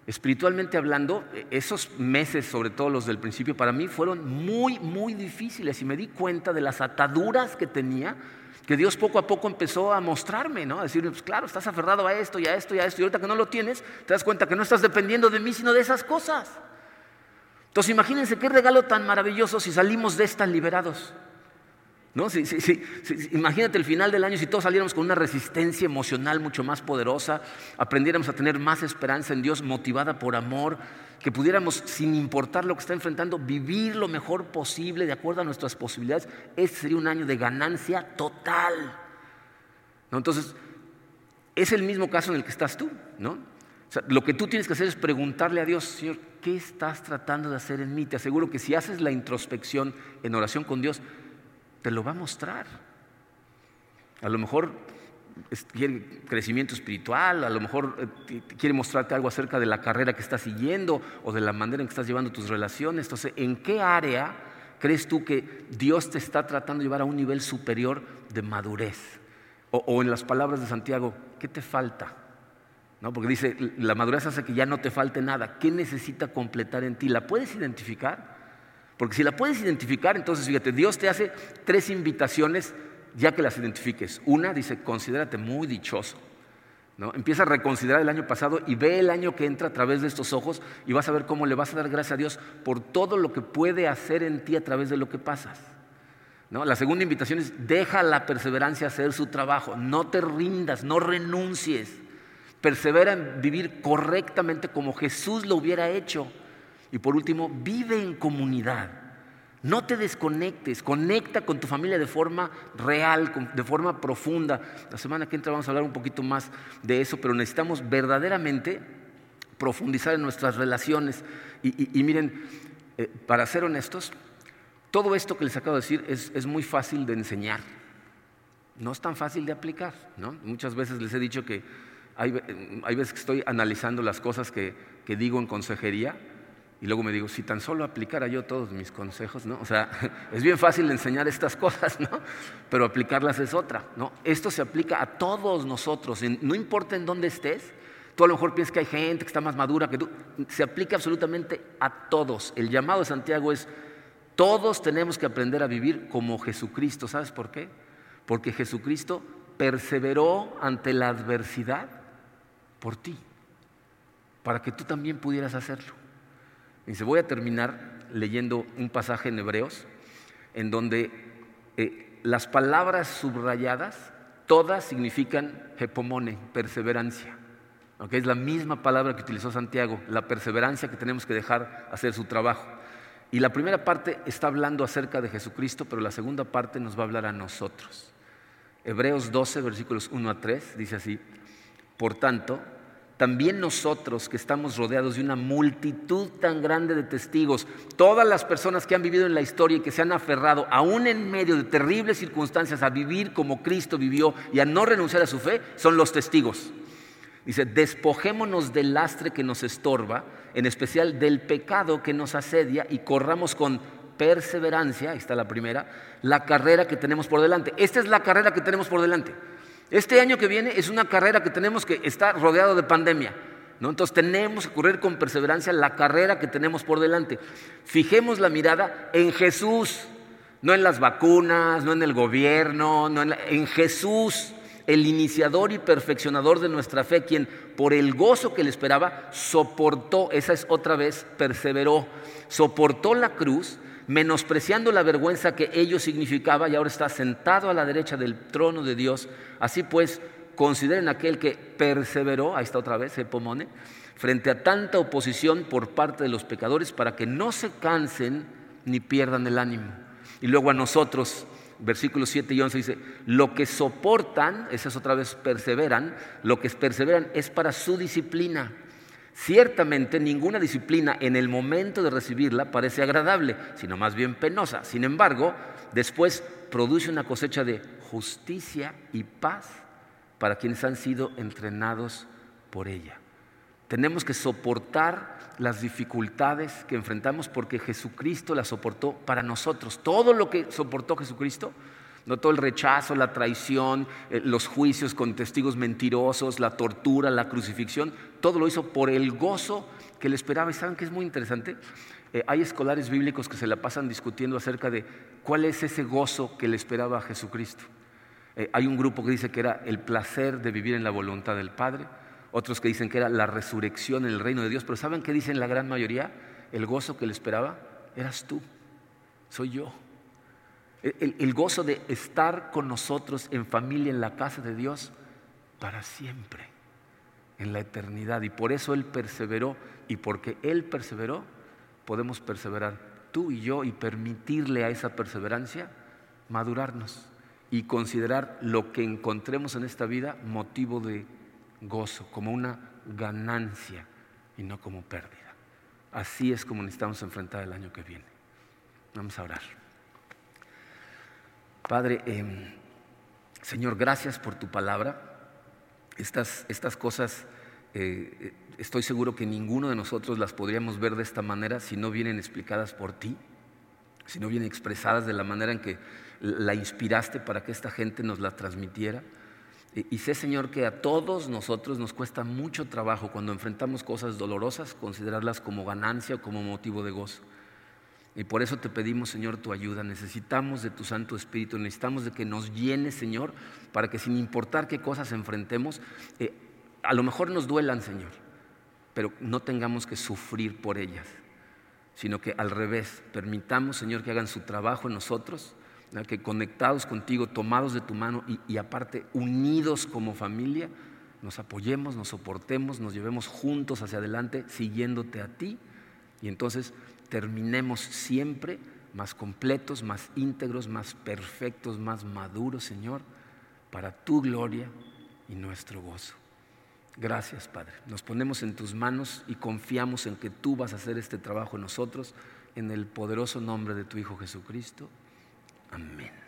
Speaker 1: Espiritualmente hablando, e, esos meses, sobre todo los del principio, para mí fueron muy, muy difíciles y me di cuenta de las ataduras que tenía, que Dios poco a poco empezó a mostrarme, ¿no? A decirme, pues claro, estás aferrado a esto y a esto y a esto, y ahorita que no lo tienes, te das cuenta que no estás dependiendo de mí, sino de esas cosas. Entonces imagínense qué regalo tan maravilloso si salimos de estas liberados. ¿No? imagínate el final del año si todos saliéramos con una resistencia emocional mucho más poderosa, aprendiéramos a tener más esperanza en Dios motivada por amor, que pudiéramos, sin importar lo que está enfrentando, vivir lo mejor posible de acuerdo a nuestras posibilidades. Este sería un año de ganancia total. ¿No? Entonces, es el mismo caso en el que estás tú. ¿no? lo que tú tienes que hacer es preguntarle a Dios, Señor, ¿qué estás tratando de hacer en mí? Te aseguro que si haces la introspección en oración con Dios, te lo va a mostrar. A lo mejor quiere crecimiento espiritual, a lo mejor eh, quiere mostrarte algo acerca de la carrera que estás siguiendo o de la manera en que estás llevando tus relaciones. Entonces, ¿en qué área crees tú que Dios te está tratando de llevar a un nivel superior de madurez? O, en las palabras de Santiago, ¿qué te falta? ¿No? Porque dice, la madurez hace que ya no te falte nada. ¿Qué necesita completar en ti? ¿La puedes identificar? Porque si la puedes identificar, entonces fíjate, Dios te hace tres invitaciones ya que las identifiques. Una dice, considérate muy dichoso. ¿no? Empieza a reconsiderar el año pasado y ve el año que entra a través de estos ojos y vas a ver cómo le vas a dar gracias a Dios por todo lo que puede hacer en ti a través de lo que pasas. ¿no? La segunda invitación es deja la perseverancia hacer su trabajo, no te rindas, no renuncies, persevera en vivir correctamente como Jesús lo hubiera hecho. Y por último, vive en comunidad. No te desconectes, conecta con tu familia de forma real, de forma profunda. La semana que entra vamos a hablar un poquito más de eso, pero necesitamos verdaderamente profundizar en nuestras relaciones. Y, miren, eh, para ser honestos, todo esto que les acabo de decir es, muy fácil de enseñar. No es tan fácil de aplicar. ¿no? Muchas veces les he dicho que hay, veces que estoy analizando las cosas que digo en consejería y luego me digo, si tan solo aplicara yo todos mis consejos, ¿no? O sea, es bien fácil enseñar estas cosas, ¿no? Pero aplicarlas es otra, ¿no? Esto se aplica a todos nosotros, no importa en dónde estés. Tú a lo mejor piensas que hay gente que está más madura que tú. Se aplica absolutamente a todos. El llamado de Santiago es, todos tenemos que aprender a vivir como Jesucristo. ¿Sabes por qué? Porque Jesucristo perseveró ante la adversidad por ti, para que tú también pudieras hacerlo. Dice, voy a terminar leyendo un pasaje en Hebreos en donde eh, las palabras subrayadas todas significan hepomone, perseverancia. Es la misma palabra que utilizó Santiago, la perseverancia que tenemos que dejar hacer su trabajo. Y la primera parte está hablando acerca de Jesucristo, pero la segunda parte nos va a hablar a nosotros. Hebreos 12, versículos 1 a 3, dice así, por tanto, también nosotros que estamos rodeados de una multitud tan grande de testigos, todas las personas que han vivido en la historia y que se han aferrado, aún en medio de terribles circunstancias, a vivir como Cristo vivió y a no renunciar a su fe, son los testigos. Dice, despojémonos del lastre que nos estorba, en especial del pecado que nos asedia y corramos con perseverancia, ahí está la primera, la carrera que tenemos por delante. Esta es la carrera que tenemos por delante. Este año que viene es una carrera que tenemos que estar rodeado de pandemia. ¿no? Entonces tenemos que correr con perseverancia la carrera que tenemos por delante. Fijemos la mirada en Jesús, no en las vacunas, no en el gobierno, no en, en Jesús, el iniciador y perfeccionador de nuestra fe, quien por el gozo que le esperaba soportó, esa es otra vez, perseveró, soportó la cruz menospreciando la vergüenza que ello significaba y ahora está sentado a la derecha del trono de Dios. Así pues, consideren aquel que perseveró, ahí está otra vez, Epomone, frente a tanta oposición por parte de los pecadores para que no se cansen ni pierdan el ánimo. Y luego a nosotros, versículos 7 y 11 dice, lo que soportan, esas otra vez perseveran, lo que perseveran es para su disciplina Ciertamente ninguna disciplina en el momento de recibirla parece agradable, sino más bien penosa. Sin embargo, después produce una cosecha de justicia y paz para quienes han sido entrenados por ella. Tenemos que soportar las dificultades que enfrentamos porque Jesucristo las soportó para nosotros. Todo lo que soportó Jesucristo no todo el rechazo, la traición, eh, los juicios con testigos mentirosos, la tortura, la crucifixión, todo lo hizo por el gozo que le esperaba. ¿Y saben que es muy interesante? Eh, hay escolares bíblicos que se la pasan discutiendo acerca de cuál es ese gozo que le esperaba a Jesucristo. Eh, hay un grupo que dice que era el placer de vivir en la voluntad del Padre, otros que dicen que era la resurrección en el reino de Dios, pero ¿saben qué dicen la gran mayoría? El gozo que le esperaba eras tú, soy yo. El, gozo de estar con nosotros en familia, en la casa de Dios, para siempre, en la eternidad. Y por eso Él perseveró. Y porque Él perseveró, podemos perseverar tú y yo y permitirle a esa perseverancia madurarnos y considerar lo que encontremos en esta vida motivo de gozo, como una ganancia y no como pérdida. Así es como necesitamos enfrentar el año que viene. Vamos a orar. Padre, em, Señor, gracias por tu palabra. Estas, estas cosas eh, eh, estoy seguro que ninguno de nosotros las podríamos ver de esta manera si no vienen explicadas por ti, si no vienen expresadas de la manera en que la inspiraste para que esta gente nos la transmitiera. Y sé, Señor, que a todos nosotros nos cuesta mucho trabajo cuando enfrentamos cosas dolorosas, considerarlas como ganancia o como motivo de gozo. Y por eso te pedimos, Señor, tu ayuda. Necesitamos de tu Santo Espíritu, necesitamos de que nos llenes, Señor, para que sin importar qué cosas enfrentemos, eh, a lo mejor nos duelan, Señor, pero no tengamos que sufrir por ellas, sino que al revés, permitamos, Señor, que hagan su trabajo en nosotros que conectados contigo, tomados de tu mano y, aparte unidos como familia, nos apoyemos, nos soportemos, nos llevemos juntos hacia adelante, siguiéndote a ti, y entonces terminemos siempre más completos, más íntegros, más perfectos, más maduros, Señor, para tu gloria y nuestro gozo. Gracias, Padre. Nos ponemos en tus manos y confiamos en que tú vas a hacer este trabajo en nosotros, en el poderoso nombre de tu Hijo Jesucristo. Amén.